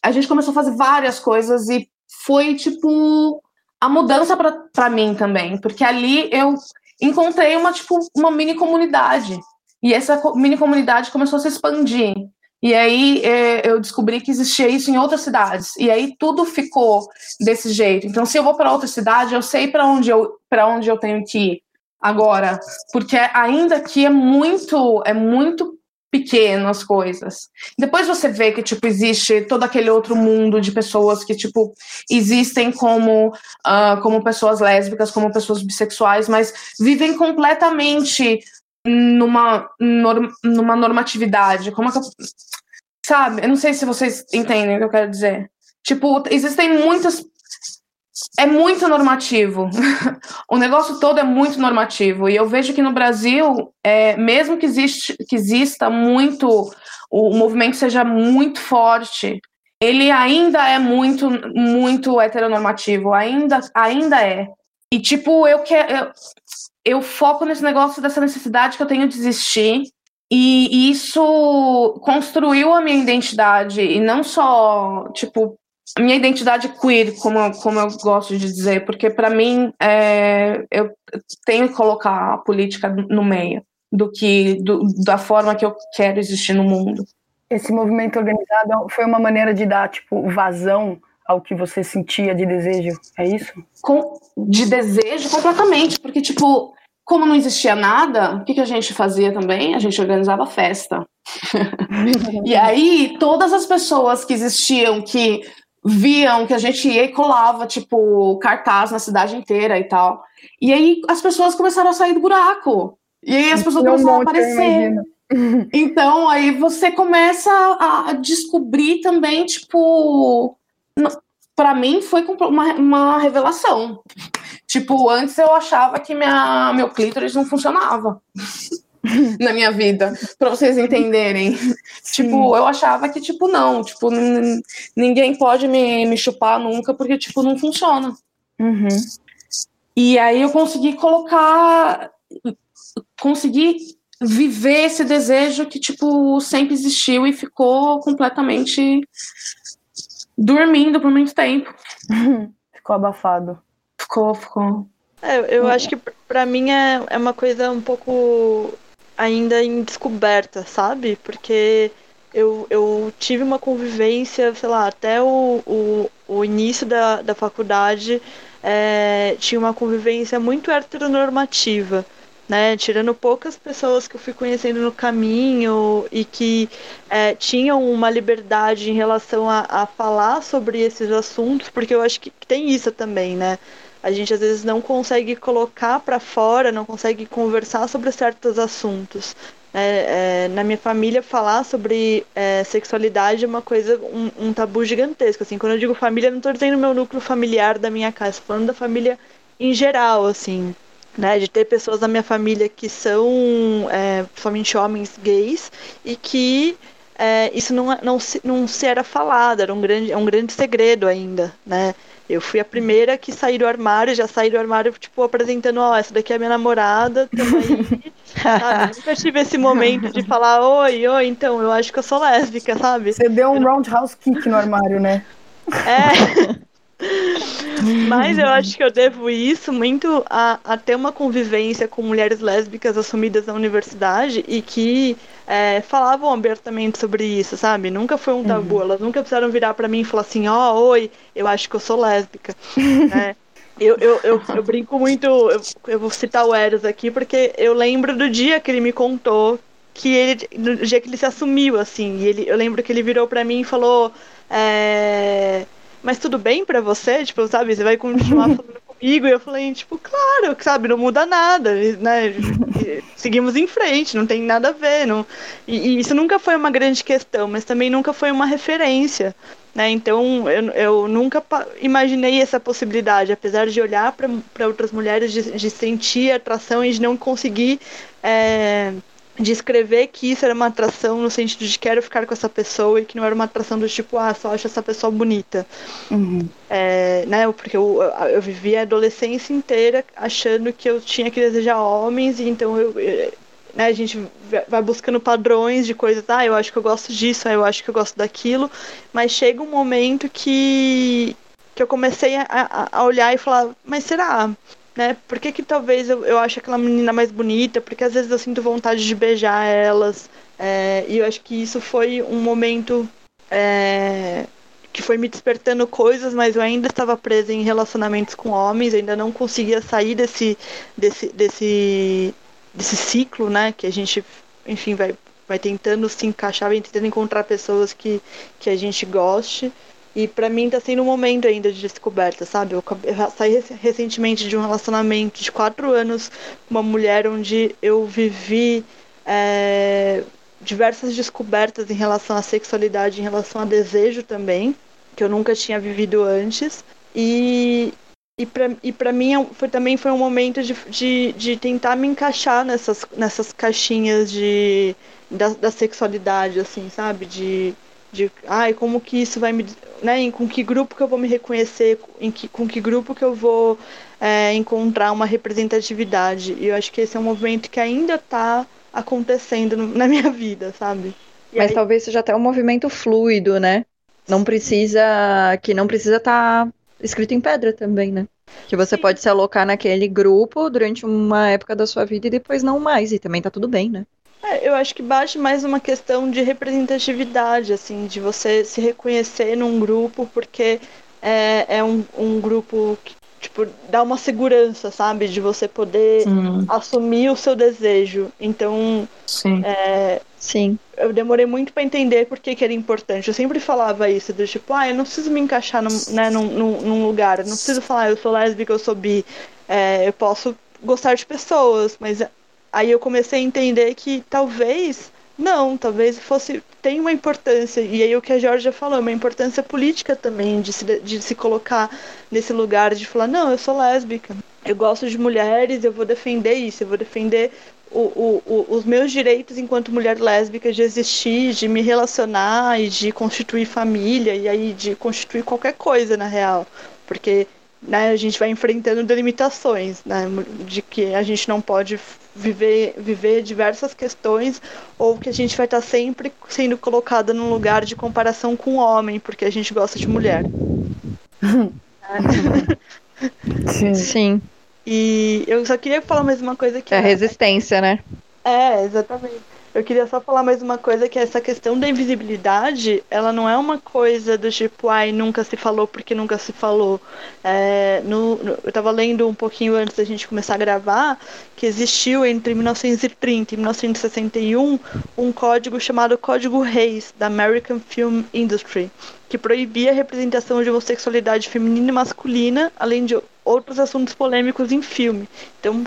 A gente começou a fazer várias coisas e foi tipo a mudança para mim também, porque ali eu encontrei uma tipo uma mini comunidade e essa mini comunidade começou a se expandir. E aí é, eu descobri que existia isso em outras cidades. E aí tudo ficou desse jeito. Então, se eu vou para outra cidade, eu sei para onde eu para onde eu tenho que ir agora, porque ainda que é muito é muito pequeno as coisas. Depois você vê que, tipo, existe todo aquele outro mundo de pessoas que, tipo, existem como, uh, como pessoas lésbicas, como pessoas bissexuais, mas vivem completamente numa, norm, numa normatividade. Como é que eu, Sabe? Eu não sei se vocês entendem o que eu quero dizer. Tipo, existem muitas é muito normativo. o negócio todo é muito normativo. E eu vejo que no Brasil, é, mesmo que, existe, que exista muito, o, movimento seja muito forte, ele ainda é muito, muito heteronormativo. Ainda, ainda é. E, tipo, eu quero. Eu, eu foco nesse negócio dessa necessidade que eu tenho de existir. E isso construiu a minha identidade. E não só, tipo, minha identidade queer, como, como eu gosto de dizer, porque para mim é, eu tenho que colocar a política no meio do que do, da forma que eu quero existir no mundo. Esse movimento organizado foi uma maneira de dar tipo vazão ao que você sentia de desejo, é isso? Com, de desejo completamente, porque tipo como não existia nada, o que, que a gente fazia também? A gente organizava festa. e aí, todas as pessoas que existiam, que viam que a gente ia e colava, tipo, cartaz na cidade inteira e tal. E aí as pessoas começaram a sair do buraco. E aí as pessoas começaram um a aparecer. Então aí você começa a descobrir também, tipo. para mim foi uma, uma revelação. Tipo, antes eu achava que minha, meu clítoris não funcionava. na minha vida, para vocês entenderem. tipo, eu achava que, tipo, não, tipo, ninguém pode me, me chupar nunca, porque, tipo, não funciona. Uhum. E aí eu consegui colocar, consegui viver esse desejo que, tipo, sempre existiu e ficou completamente dormindo por muito tempo. ficou abafado. Ficou, ficou. É, eu acho que para mim é, é uma coisa um pouco ainda em descoberta, sabe? Porque eu, eu tive uma convivência, sei lá, até o, o, o início da, da faculdade é, tinha uma convivência muito heteronormativa. Né, tirando poucas pessoas que eu fui conhecendo no caminho e que é, tinham uma liberdade em relação a, a, falar sobre esses assuntos, porque eu acho que tem isso também, né? A gente às vezes não consegue colocar para fora, não consegue conversar sobre certos assuntos. É, é, na minha família, falar sobre é, sexualidade é uma coisa, um, um, tabu gigantesco. Assim, quando eu digo família, não estou dizendo meu núcleo familiar da minha casa, falando da família em geral, assim. Né, de ter pessoas da minha família que são é, somente homens gays e que é, isso não, não, se, não se era falado, era um grande, é um grande segredo ainda, né? Eu fui a primeira que saí do armário, já saí do armário, tipo, apresentando, ó, oh, essa daqui é minha namorada, tamo aí. sabe? Nunca tive esse momento de falar, oi, oi, então, eu acho que eu sou lésbica, sabe? Você deu um roundhouse kick no armário, né? É. Mas eu acho que eu devo isso muito a, a ter uma convivência com mulheres lésbicas assumidas na universidade e que é, falavam abertamente sobre isso, sabe? Nunca foi um tabu. Uhum. Elas nunca precisaram virar para mim e falar assim: ó, oh, oi, eu acho que eu sou lésbica. né? Eu, eu, eu, eu, brinco muito, eu, eu vou citar o Eros aqui, porque eu lembro do dia que ele me contou que ele, no dia que ele se assumiu, assim, e ele, eu lembro que ele virou para mim e falou. É, mas tudo bem para você? Tipo, sabe, você vai continuar falando comigo? E eu falei, tipo, claro, sabe, não muda nada, né? Seguimos em frente, não tem nada a ver. Não... E, e, isso nunca foi uma grande questão, mas também nunca foi uma referência. Né? Então, eu, eu nunca imaginei essa possibilidade, apesar de olhar para outras mulheres, de, de sentir atração e de não conseguir. É de escrever que isso era uma atração no sentido de quero ficar com essa pessoa e que não era uma atração do tipo, ah, só acho essa pessoa bonita. Uhum. É, né, porque eu, eu vivi a adolescência inteira achando que eu tinha que desejar homens e então eu, né, a gente vai buscando padrões de coisas, ah, eu acho que eu gosto disso, ah, eu acho que eu gosto daquilo, mas chega um momento que, que eu comecei a, a olhar e falar, mas será? Né? Por que, que talvez eu, eu ache aquela menina mais bonita? Porque às vezes eu sinto vontade de beijar elas. É, e eu acho que isso foi um momento é, que foi me despertando coisas, mas eu ainda estava presa em relacionamentos com homens, ainda não conseguia sair desse, desse, desse, desse ciclo, né? Que a gente, enfim, vai vai tentando se encaixar, vai tentando encontrar pessoas que, que a gente goste. E para mim tá sendo um momento ainda de descoberta, sabe? Eu, saí recentemente de um relacionamento de quatro anos com uma mulher onde eu vivi é, diversas descobertas em relação à sexualidade, em relação a desejo também, que eu nunca tinha vivido antes. E, e para e pra mim é foi, também foi um momento de, de, de tentar me encaixar nessas, nessas caixinhas de, da, da sexualidade, assim, sabe? De, de ai, como que isso vai me. Né, em, com que grupo que eu vou me reconhecer, em que, com que grupo que eu vou é, encontrar uma representatividade. E eu acho que esse é um movimento que ainda está acontecendo no, na minha vida, sabe? E Mas aí... talvez seja até um movimento fluido, né? Não precisa. Que não precisa estar tá escrito em pedra também, né? Que você Sim. pode se alocar naquele grupo durante uma época da sua vida e depois não mais. E também tá tudo bem, né? É, eu acho que bate mais uma questão de representatividade, assim, de você se reconhecer num grupo, porque é, é um, um grupo que, tipo, dá uma segurança, sabe? De você poder Sim. assumir o seu desejo. Então, Sim. É, Sim. Eu demorei muito para entender por que, que era importante. Eu sempre falava isso, do tipo, ah, eu não preciso me encaixar num, né, num, num, num lugar, eu não preciso falar, eu sou lésbica, eu sou bi. É, eu posso gostar de pessoas, mas aí eu comecei a entender que talvez não, talvez fosse tem uma importância. E aí o que a Georgia falou, uma importância política também de se, de se colocar nesse lugar de falar não, eu sou lésbica, eu gosto de mulheres, eu vou defender isso, eu vou defender o, o, o, os meus direitos enquanto mulher lésbica de existir, de me relacionar e de constituir família e aí de constituir qualquer coisa na real, porque né, a gente vai enfrentando delimitações, né, de que a gente não pode viver, viver diversas questões ou que a gente vai estar sempre sendo colocada num lugar de comparação com o homem, porque a gente gosta de mulher. Sim. Sim. E eu só queria falar mais uma coisa que. É a resistência, né? É, exatamente. Eu queria só falar mais uma coisa, que essa questão da invisibilidade, ela não é uma coisa do tipo, ai, nunca se falou porque nunca se falou. É, no, no, eu estava lendo um pouquinho antes da gente começar a gravar, que existiu entre 1930 e 1961 um código chamado Código Reis, da American Film Industry, que proibia a representação de homossexualidade feminina e masculina, além de outros assuntos polêmicos em filme. Então,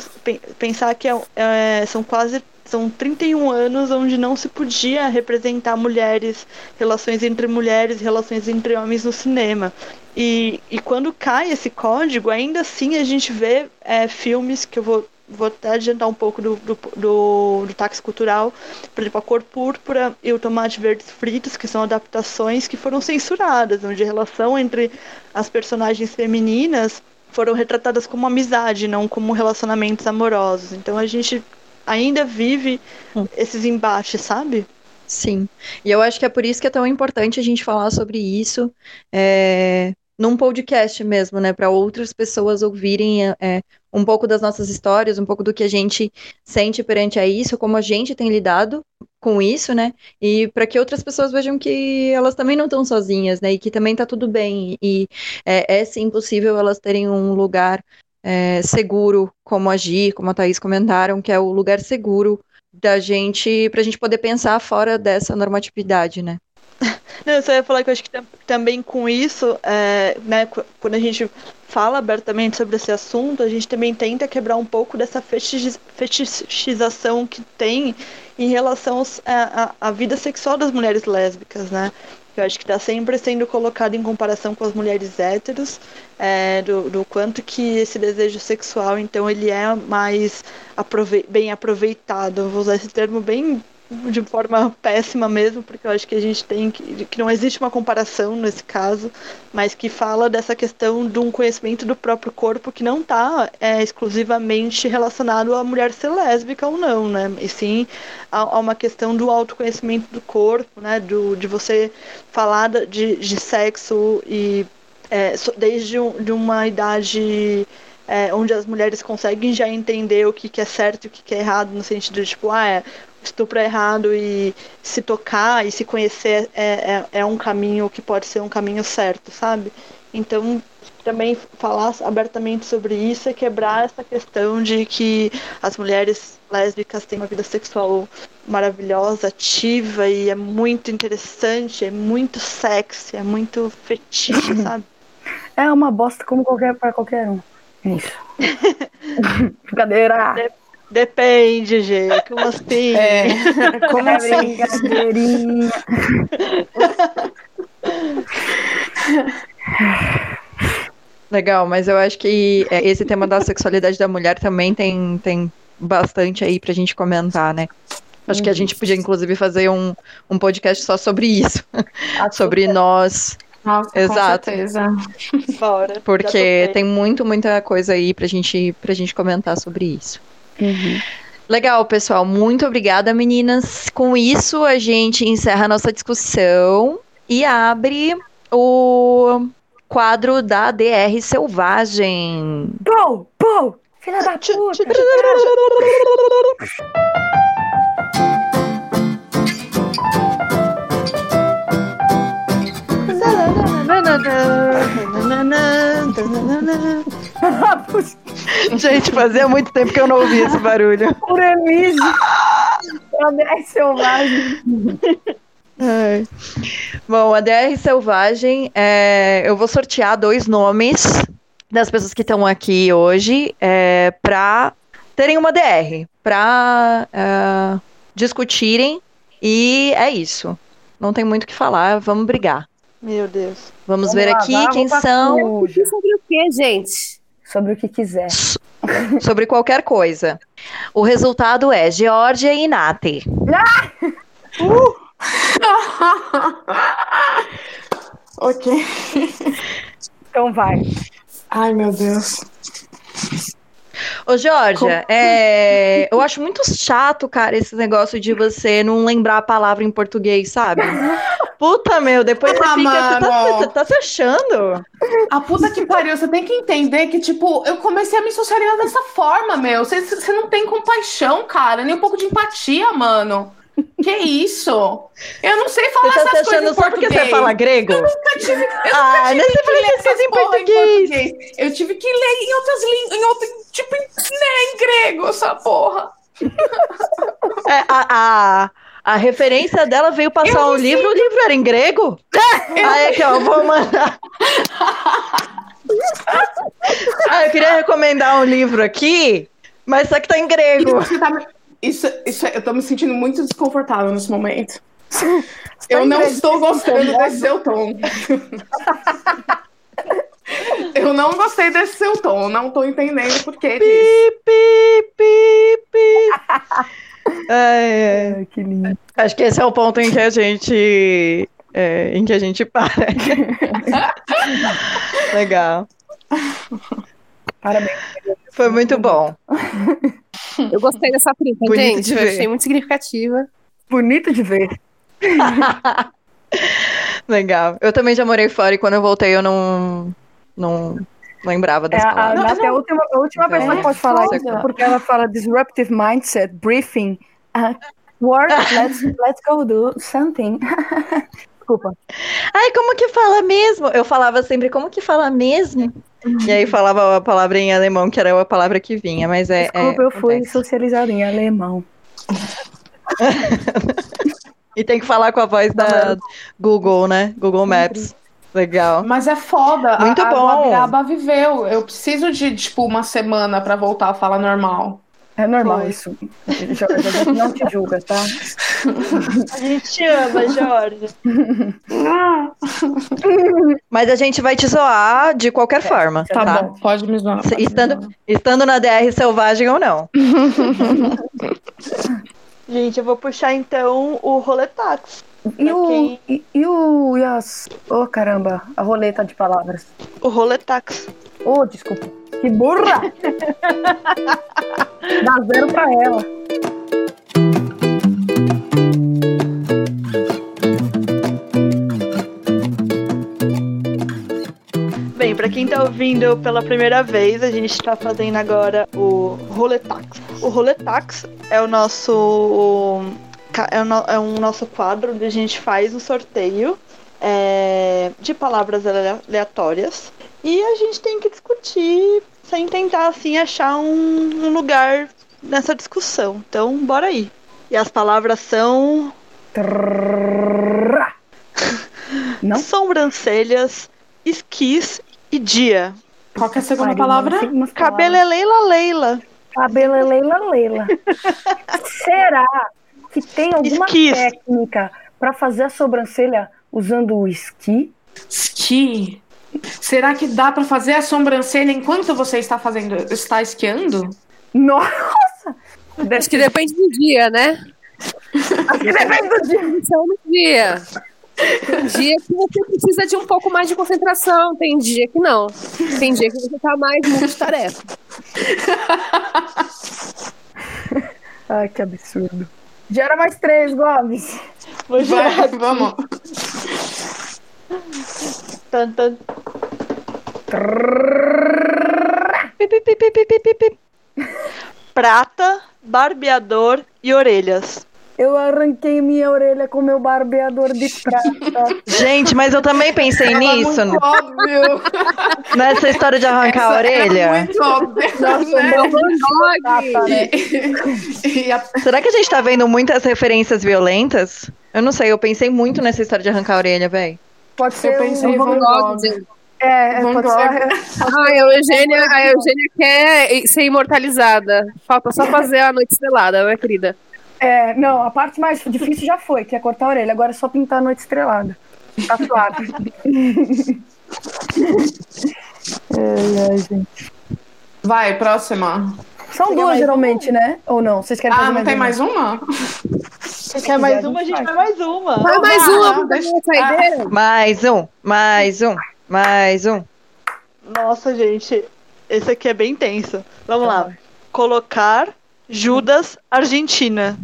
pensar que é, é, são quase são 31 anos onde não se podia representar mulheres, relações entre mulheres, relações entre homens no cinema. E, e quando cai esse código, ainda assim a gente vê é, filmes que eu vou, vou até adiantar um pouco do, do, do, do táxi cultural, por exemplo, A Cor Púrpura e O Tomate Verdes Fritos, que são adaptações que foram censuradas, onde a relação entre as personagens femininas foram retratadas como amizade, não como relacionamentos amorosos. Então a gente ainda vive hum. esses embates, sabe? Sim. E eu acho que é por isso que é tão importante a gente falar sobre isso é, num podcast mesmo, né? Para outras pessoas ouvirem é, um pouco das nossas histórias, um pouco do que a gente sente perante a isso, como a gente tem lidado com isso, né? E para que outras pessoas vejam que elas também não estão sozinhas, né? E que também tá tudo bem. E é, é sim possível elas terem um lugar é, seguro, como agir, como a Thaís comentaram, que é o lugar seguro da gente, para a gente poder pensar fora dessa normatividade, né? Não, eu só ia falar que eu acho que também com isso, é, né, quando a gente fala abertamente sobre esse assunto, a gente também tenta quebrar um pouco dessa fetichização que tem em relação à vida sexual das mulheres lésbicas, né? Eu acho que está sempre sendo colocado em comparação com as mulheres héteros, é, do, do, quanto que esse desejo sexual, então, ele é mais aprove bem aproveitado. vou usar esse termo bem de forma péssima mesmo, porque eu acho que a gente tem que, que não existe uma comparação nesse caso, mas que fala dessa questão de um conhecimento do próprio corpo que não está é, exclusivamente relacionado à mulher ser lésbica ou não, né? E sim a, a uma questão do autoconhecimento do corpo, né? Do, de você falar de, de sexo e é, desde um, de uma idade é, onde as mulheres conseguem já entender o que, que é certo e o que, que é errado, no sentido de, tipo, ah, é, estupro é errado e se tocar e se conhecer é, é, é um caminho que pode ser um caminho certo, sabe? Então, também falar abertamente sobre isso é quebrar essa questão de que as mulheres lésbicas têm uma vida sexual maravilhosa, ativa e é muito interessante, é muito sexy, é muito fetiche, sabe? É uma bosta como qualquer para qualquer um. Isso. Brincadeira. De- depende, gente. Como assim? É, como É assim? brincadeirinha. Legal, mas eu acho que é, esse tema da sexualidade da mulher também tem, tem bastante aí pra gente comentar, né? Acho que a gente podia, inclusive, fazer um, um podcast só sobre isso. sobre nós. Nossa, Exato. com certeza. Bora. Porque tem muito, muita coisa aí pra gente, pra gente comentar sobre isso. Legal, pessoal. Muito obrigada, meninas. Com isso, a gente encerra a nossa discussão e abre o quadro da DR Selvagem. Pô, pô, filha da puta. Gente, fazia muito tempo que eu não ouvia esse barulho. Por Elise. A DR selvagem. Ai. Bom, a DR Selvagem, é, eu vou sortear dois nomes das pessoas que estão aqui hoje é, para terem uma DR, para discutirem, e é isso. Não tem muito o que falar, vamos brigar. Meu Deus. Vamos, Vamos ver lavar aqui quem são. Sobre o que, gente? Sobre o que quiser. sobre qualquer coisa. O resultado é Georgia e Nate. ok. Então vai. Ai, meu Deus. Ô, Georgia, é, eu acho muito chato, cara, esse negócio de você não lembrar a palavra em português, sabe? Puta, meu, depois você Ah, fica. Você tá, mano. você tá se achando? A puta que pariu, você tem que entender que, tipo, eu comecei a me socializar dessa forma, meu. Você, você não tem compaixão, cara, nem um pouco de empatia, mano. Que isso? Eu não sei falar Você tá se essas coisas achando em só porque português. você fala grego? Eu nunca tive, eu Ah, nunca tive você que ler essas em porra em português. português. Eu tive que ler em outras línguas, em outro, tipo, em, né, em grego, essa porra. É, a, a, a referência dela veio passar Eu um me livro, o livro era em grego? Aí aqui, ó, vou mandar. Ah, eu queria recomendar um livro aqui, mas só que tá em grego. Isso, tá isso, isso, eu tô me sentindo muito desconfortável nesse momento. Tá Eu não estou gostando desse seu tom. Eu não gostei desse seu tom, não tô entendendo o porquê disso. Pi, pi, pi, pi. Ai, ai. Ai, que lindo. Acho que esse é o ponto em que a gente. é, em que a gente para. Legal. Parabéns. Foi muito bom. Eu gostei dessa Bonito gente. de Eu ver. achei muito significativa. Bonito de ver. Legal. Eu também já morei fora e quando eu voltei eu não. Não lembrava É, das a, a. Nath é a última, a última Então, pessoa é que pode falar isso, porque ela fala disruptive mindset, briefing, uh, work, let's, let's go do something. Desculpa. Ai, como que fala mesmo? Eu falava sempre, como que fala mesmo? E aí falava a palavra em alemão, que era a palavra que vinha, mas é. Desculpa, é, eu fui acontece. socializada em alemão. E tem que falar com a voz da Google, né? Google Maps. Legal. Mas é foda. Muito a, bom. A Guabiaba viveu. Eu preciso de, tipo, uma semana pra voltar a falar normal. É normal Foi. isso. Jo- A gente não te julga, tá? A gente te ama, Jorge. Mas a gente vai te zoar de qualquer forma, Tá, tá? bom, pode me zoar. Pode me Estando, zoar. estando na DR selvagem ou não. Gente, eu vou puxar então o roletax. E o, e, e, o. E as. Oh, caramba, a roleta de palavras. O roletax. Oh, desculpa. Que burra! Dá zero pra ela. Bem, para quem tá ouvindo pela primeira vez, a gente tá fazendo agora o Roletax. O Roletax é o nosso é, é um nosso quadro onde a gente faz um sorteio é, de palavras aleatórias e a gente tem que discutir sem tentar assim achar um, um lugar nessa discussão. Então, bora aí. E as palavras são não? sobrancelhas, esquis e dia. Qual é a segunda palavra? Cabeleleila Leila. Cabeleleila Leila. Será que tem alguma Esquis. técnica pra fazer a sobrancelha usando o esqui? Esqui. Será que dá pra fazer a sobrancelha enquanto você está fazendo, está esquiando? Nossa! Acho que depende do dia, né? Acho que depende do dia. No dia. Tem dia que você precisa de um pouco mais de concentração, tem dia que não. Tem dia que você tá mais multitarefa. Ai, que absurdo. Gera mais três, Gomes. Vou Vai, girar. vamos. Tan, tan. Prata, barbeador e orelhas. Eu arranquei minha orelha com meu barbeador de prata. Gente, mas eu também pensei nisso, muito óbvio. nessa história de arrancar a Essa era orelha. muito óbvio. Nossa, né? meu Dog. né? E a- Será que a gente tá vendo muitas referências violentas? Eu não sei, eu pensei muito nessa história de arrancar a orelha, velho. Pode ser pensei um em Van Van Gogh. É, Van pode Gogh. ser. Ai, a Eugênia, a Eugênia quer ser imortalizada. Falta só fazer a noite estrelada, né, querida? É, não, a parte mais difícil já foi, que é cortar a orelha. Agora é só pintar a noite estrelada. Tá suave. ai, ai, gente. Vai, próxima. São duas, geralmente, né? Ou não? Vocês querem Ah, fazer não tem mais uma? uma? Você quer mais uma? A gente vai mais uma. Vai mais uma deixa- uma saideira. Mais um, mais um, mais um. Nossa, gente. Esse aqui é bem tenso. Vamos lá. Colocar Judas Argentina.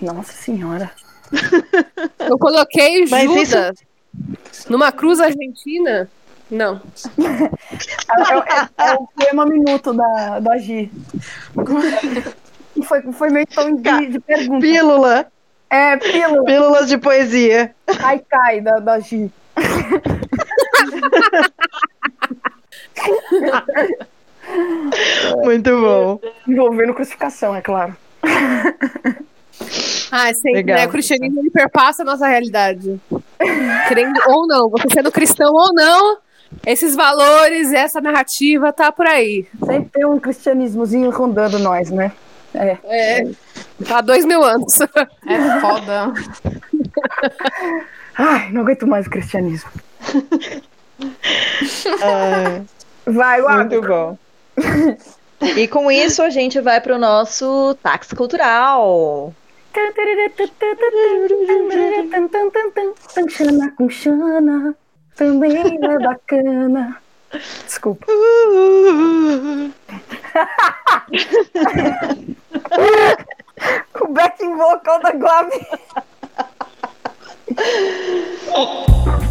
Nossa senhora. Eu coloquei Mas Judas numa cruz argentina. Não. É, é- é o poema minuto da, do Agir. Foi, foi meio tom de, de pergunta. Pílula, É, pílula. pílulas de poesia. Cai, cai da, da Agir. Muito bom. Envolvendo crucificação, é claro. Ah, sempre, Legal. né? O cristianismo ele perpassa a nossa realidade. Crendo ou não, você sendo cristão ou não, esses valores, essa narrativa tá por aí. Sempre tem um cristianismozinho rondando nós, né? É. É. Tá há dois mil anos. É foda. Ai, não aguento mais o cristianismo. Ah, Vai, Wabi. muito bom. E com isso a gente vai pro nosso táxi cultural. Xana com Xana também é bacana. Desculpa. o backing vocal da Gabi.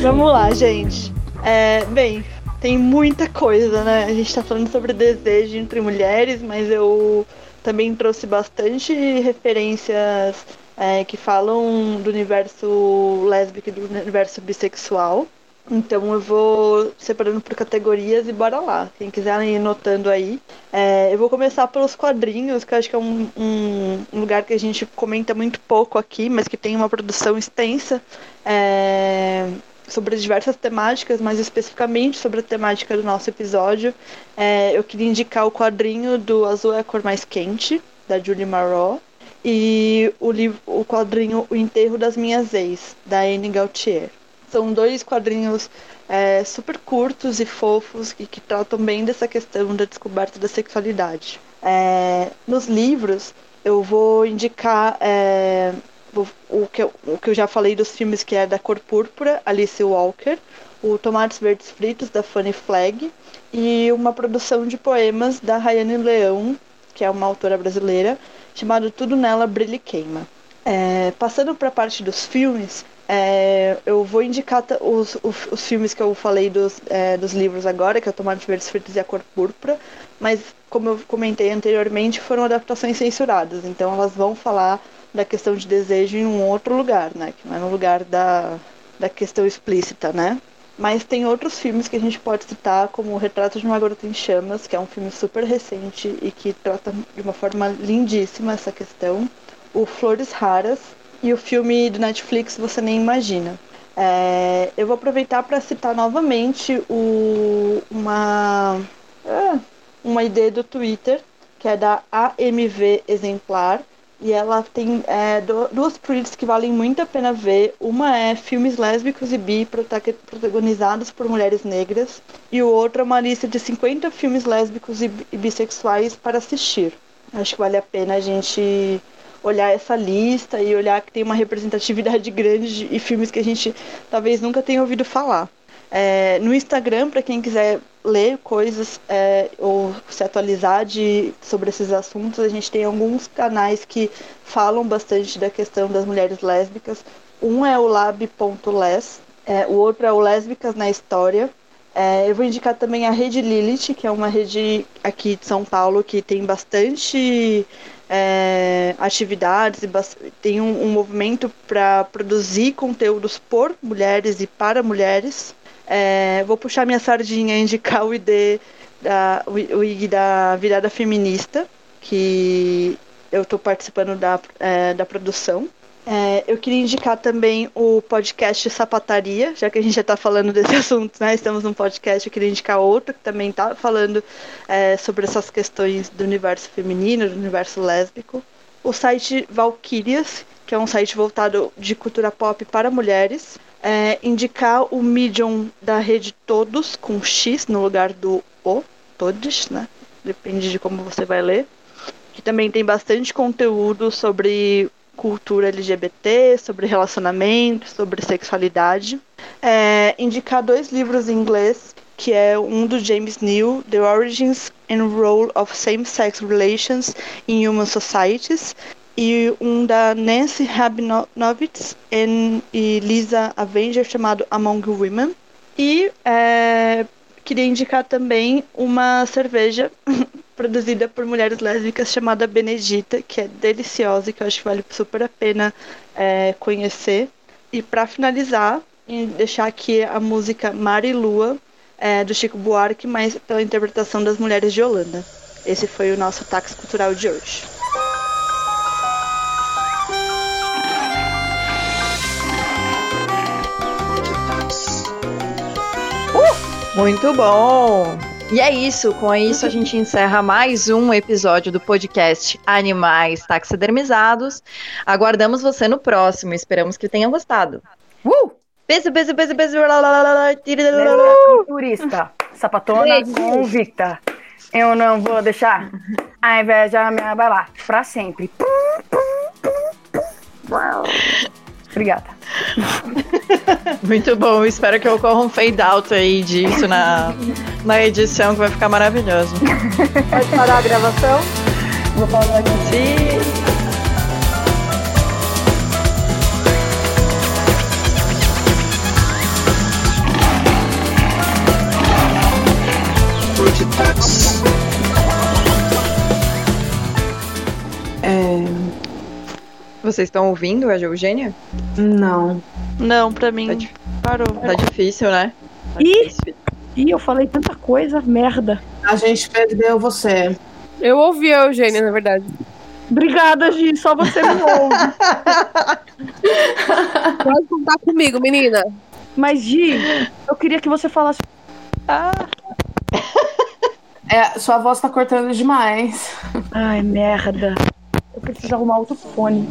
Vamos lá, gente. É, bem, tem muita coisa, né? A gente tá falando sobre desejo entre mulheres, mas eu também trouxe bastante referências é, que falam do universo lésbico e do universo bissexual. Então eu vou separando por categorias e bora lá. Quem quiser ir notando aí. É, eu vou começar pelos quadrinhos, que eu acho que é um- um lugar que a gente comenta muito pouco aqui, mas que tem uma produção extensa é, sobre diversas temáticas, mas especificamente sobre a temática do nosso episódio. É, eu queria indicar o quadrinho do Azul é a Cor Mais Quente, da Julie Marot, e o, livro, o quadrinho O Enterro das Minhas Ex, da Anne Gautier. São dois quadrinhos é, super curtos e fofos e que tratam bem dessa questão da descoberta da sexualidade. É, nos livros, eu vou indicar é, o, o que eu, o que eu já falei dos filmes, que é da Cor Púrpura, Alice Walker, o Tomates Verdes Fritos, da Fanny Flagg, e uma produção de poemas da Rayane Leão, que é uma autora brasileira, chamado Tudo Nela Brilha e Queima. É, passando para a parte dos filmes, É, eu vou indicar os, os, os, filmes que eu falei dos, é, dos livros agora, que é Tomates Verdes Fritos e A Cor Púrpura, mas como eu comentei anteriormente, foram adaptações censuradas, então elas vão falar da questão de desejo em um outro lugar, né? Que não é no lugar da, da questão explícita, né? Mas tem outros filmes que a gente pode citar, como O Retrato de uma Garota em Chamas, que é um filme super recente e que trata de uma forma lindíssima essa questão. O Flores Raras e o filme do Netflix Você Nem Imagina. É, eu vou aproveitar para citar novamente o, uma, é, uma ideia do Twitter, que é da AMV Exemplar, e ela tem é, duas trilhas que valem muito a pena ver. Uma é filmes lésbicos e bi protagonizados por mulheres negras. E o outro é uma lista de 50 filmes lésbicos e bissexuais para assistir. Acho que vale a pena a gente olhar essa lista e olhar que tem uma representatividade grande e filmes que a gente talvez nunca tenha ouvido falar. É, no Instagram, para quem quiser ler coisas é, ou se atualizar de, sobre esses assuntos, a gente tem alguns canais que falam bastante da questão das mulheres lésbicas. Um é o lab.les, é, o outro é o Lésbicas na História. É, eu vou indicar também a Rede Lilith, que é uma rede aqui de São Paulo que tem bastante é, atividades e tem um, um movimento para produzir conteúdos por mulheres e para mulheres. É, vou puxar minha sardinha e indicar o ID da, o da Virada Feminista, que eu estou participando da, é, da produção. É, eu queria indicar também o podcast Sapataria, já que a gente já está falando desse assunto, né? Estamos num podcast, eu queria indicar outro que também está falando é, sobre essas questões do universo feminino, do universo lésbico. O site Valkyrias, que é um site voltado de cultura pop para mulheres é, indicar o Medium da rede Todos, com X no lugar do O, Todos, né? Depende de como você vai ler. Que também tem bastante conteúdo sobre cultura LGBT, sobre relacionamento, sobre sexualidade. É, indicar dois livros em inglês, que é um do James Neal, The Origins and Role of Same-Sex Relations in Human Societies, e um da Nancy Rabinovitz e Lisa Avenger chamado Among Women. E é, queria indicar também uma cerveja produzida por mulheres lésbicas chamada Benedita, que é deliciosa e que eu acho que vale super a pena é, conhecer. E para finalizar, deixar aqui a música Mari Lua, é, do Chico Buarque, mas pela interpretação das mulheres de Holanda. Esse foi o nosso táxi cultural de hoje. Muito bom! E é isso, com isso a gente encerra mais um episódio do podcast Animais Taxidermizados. Aguardamos você no próximo, esperamos que tenham gostado. Uh! Beijo, beijo, beijo, beijo. Turista, sapatona convicta. Eu não vou deixar a inveja me abalar pra sempre. Obrigada. Muito bom, espero que ocorra um fade out aí disso na, na edição, que vai ficar maravilhoso. Pode parar a gravação? Vou parar aqui. Sim. Vocês estão ouvindo a Eugênia? Não. Não, pra mim tá parou. Tá difícil, né? Tá Ih, Ih, eu falei tanta coisa, merda. A gente perdeu você. Eu ouvi a Eugênia, na verdade. Obrigada, Gi, só você me ouve. Pode contar comigo, menina. Mas, Gi, eu queria que você falasse. Ah. É, sua voz tá cortando demais. Ai, merda. Eu preciso arrumar outro fone.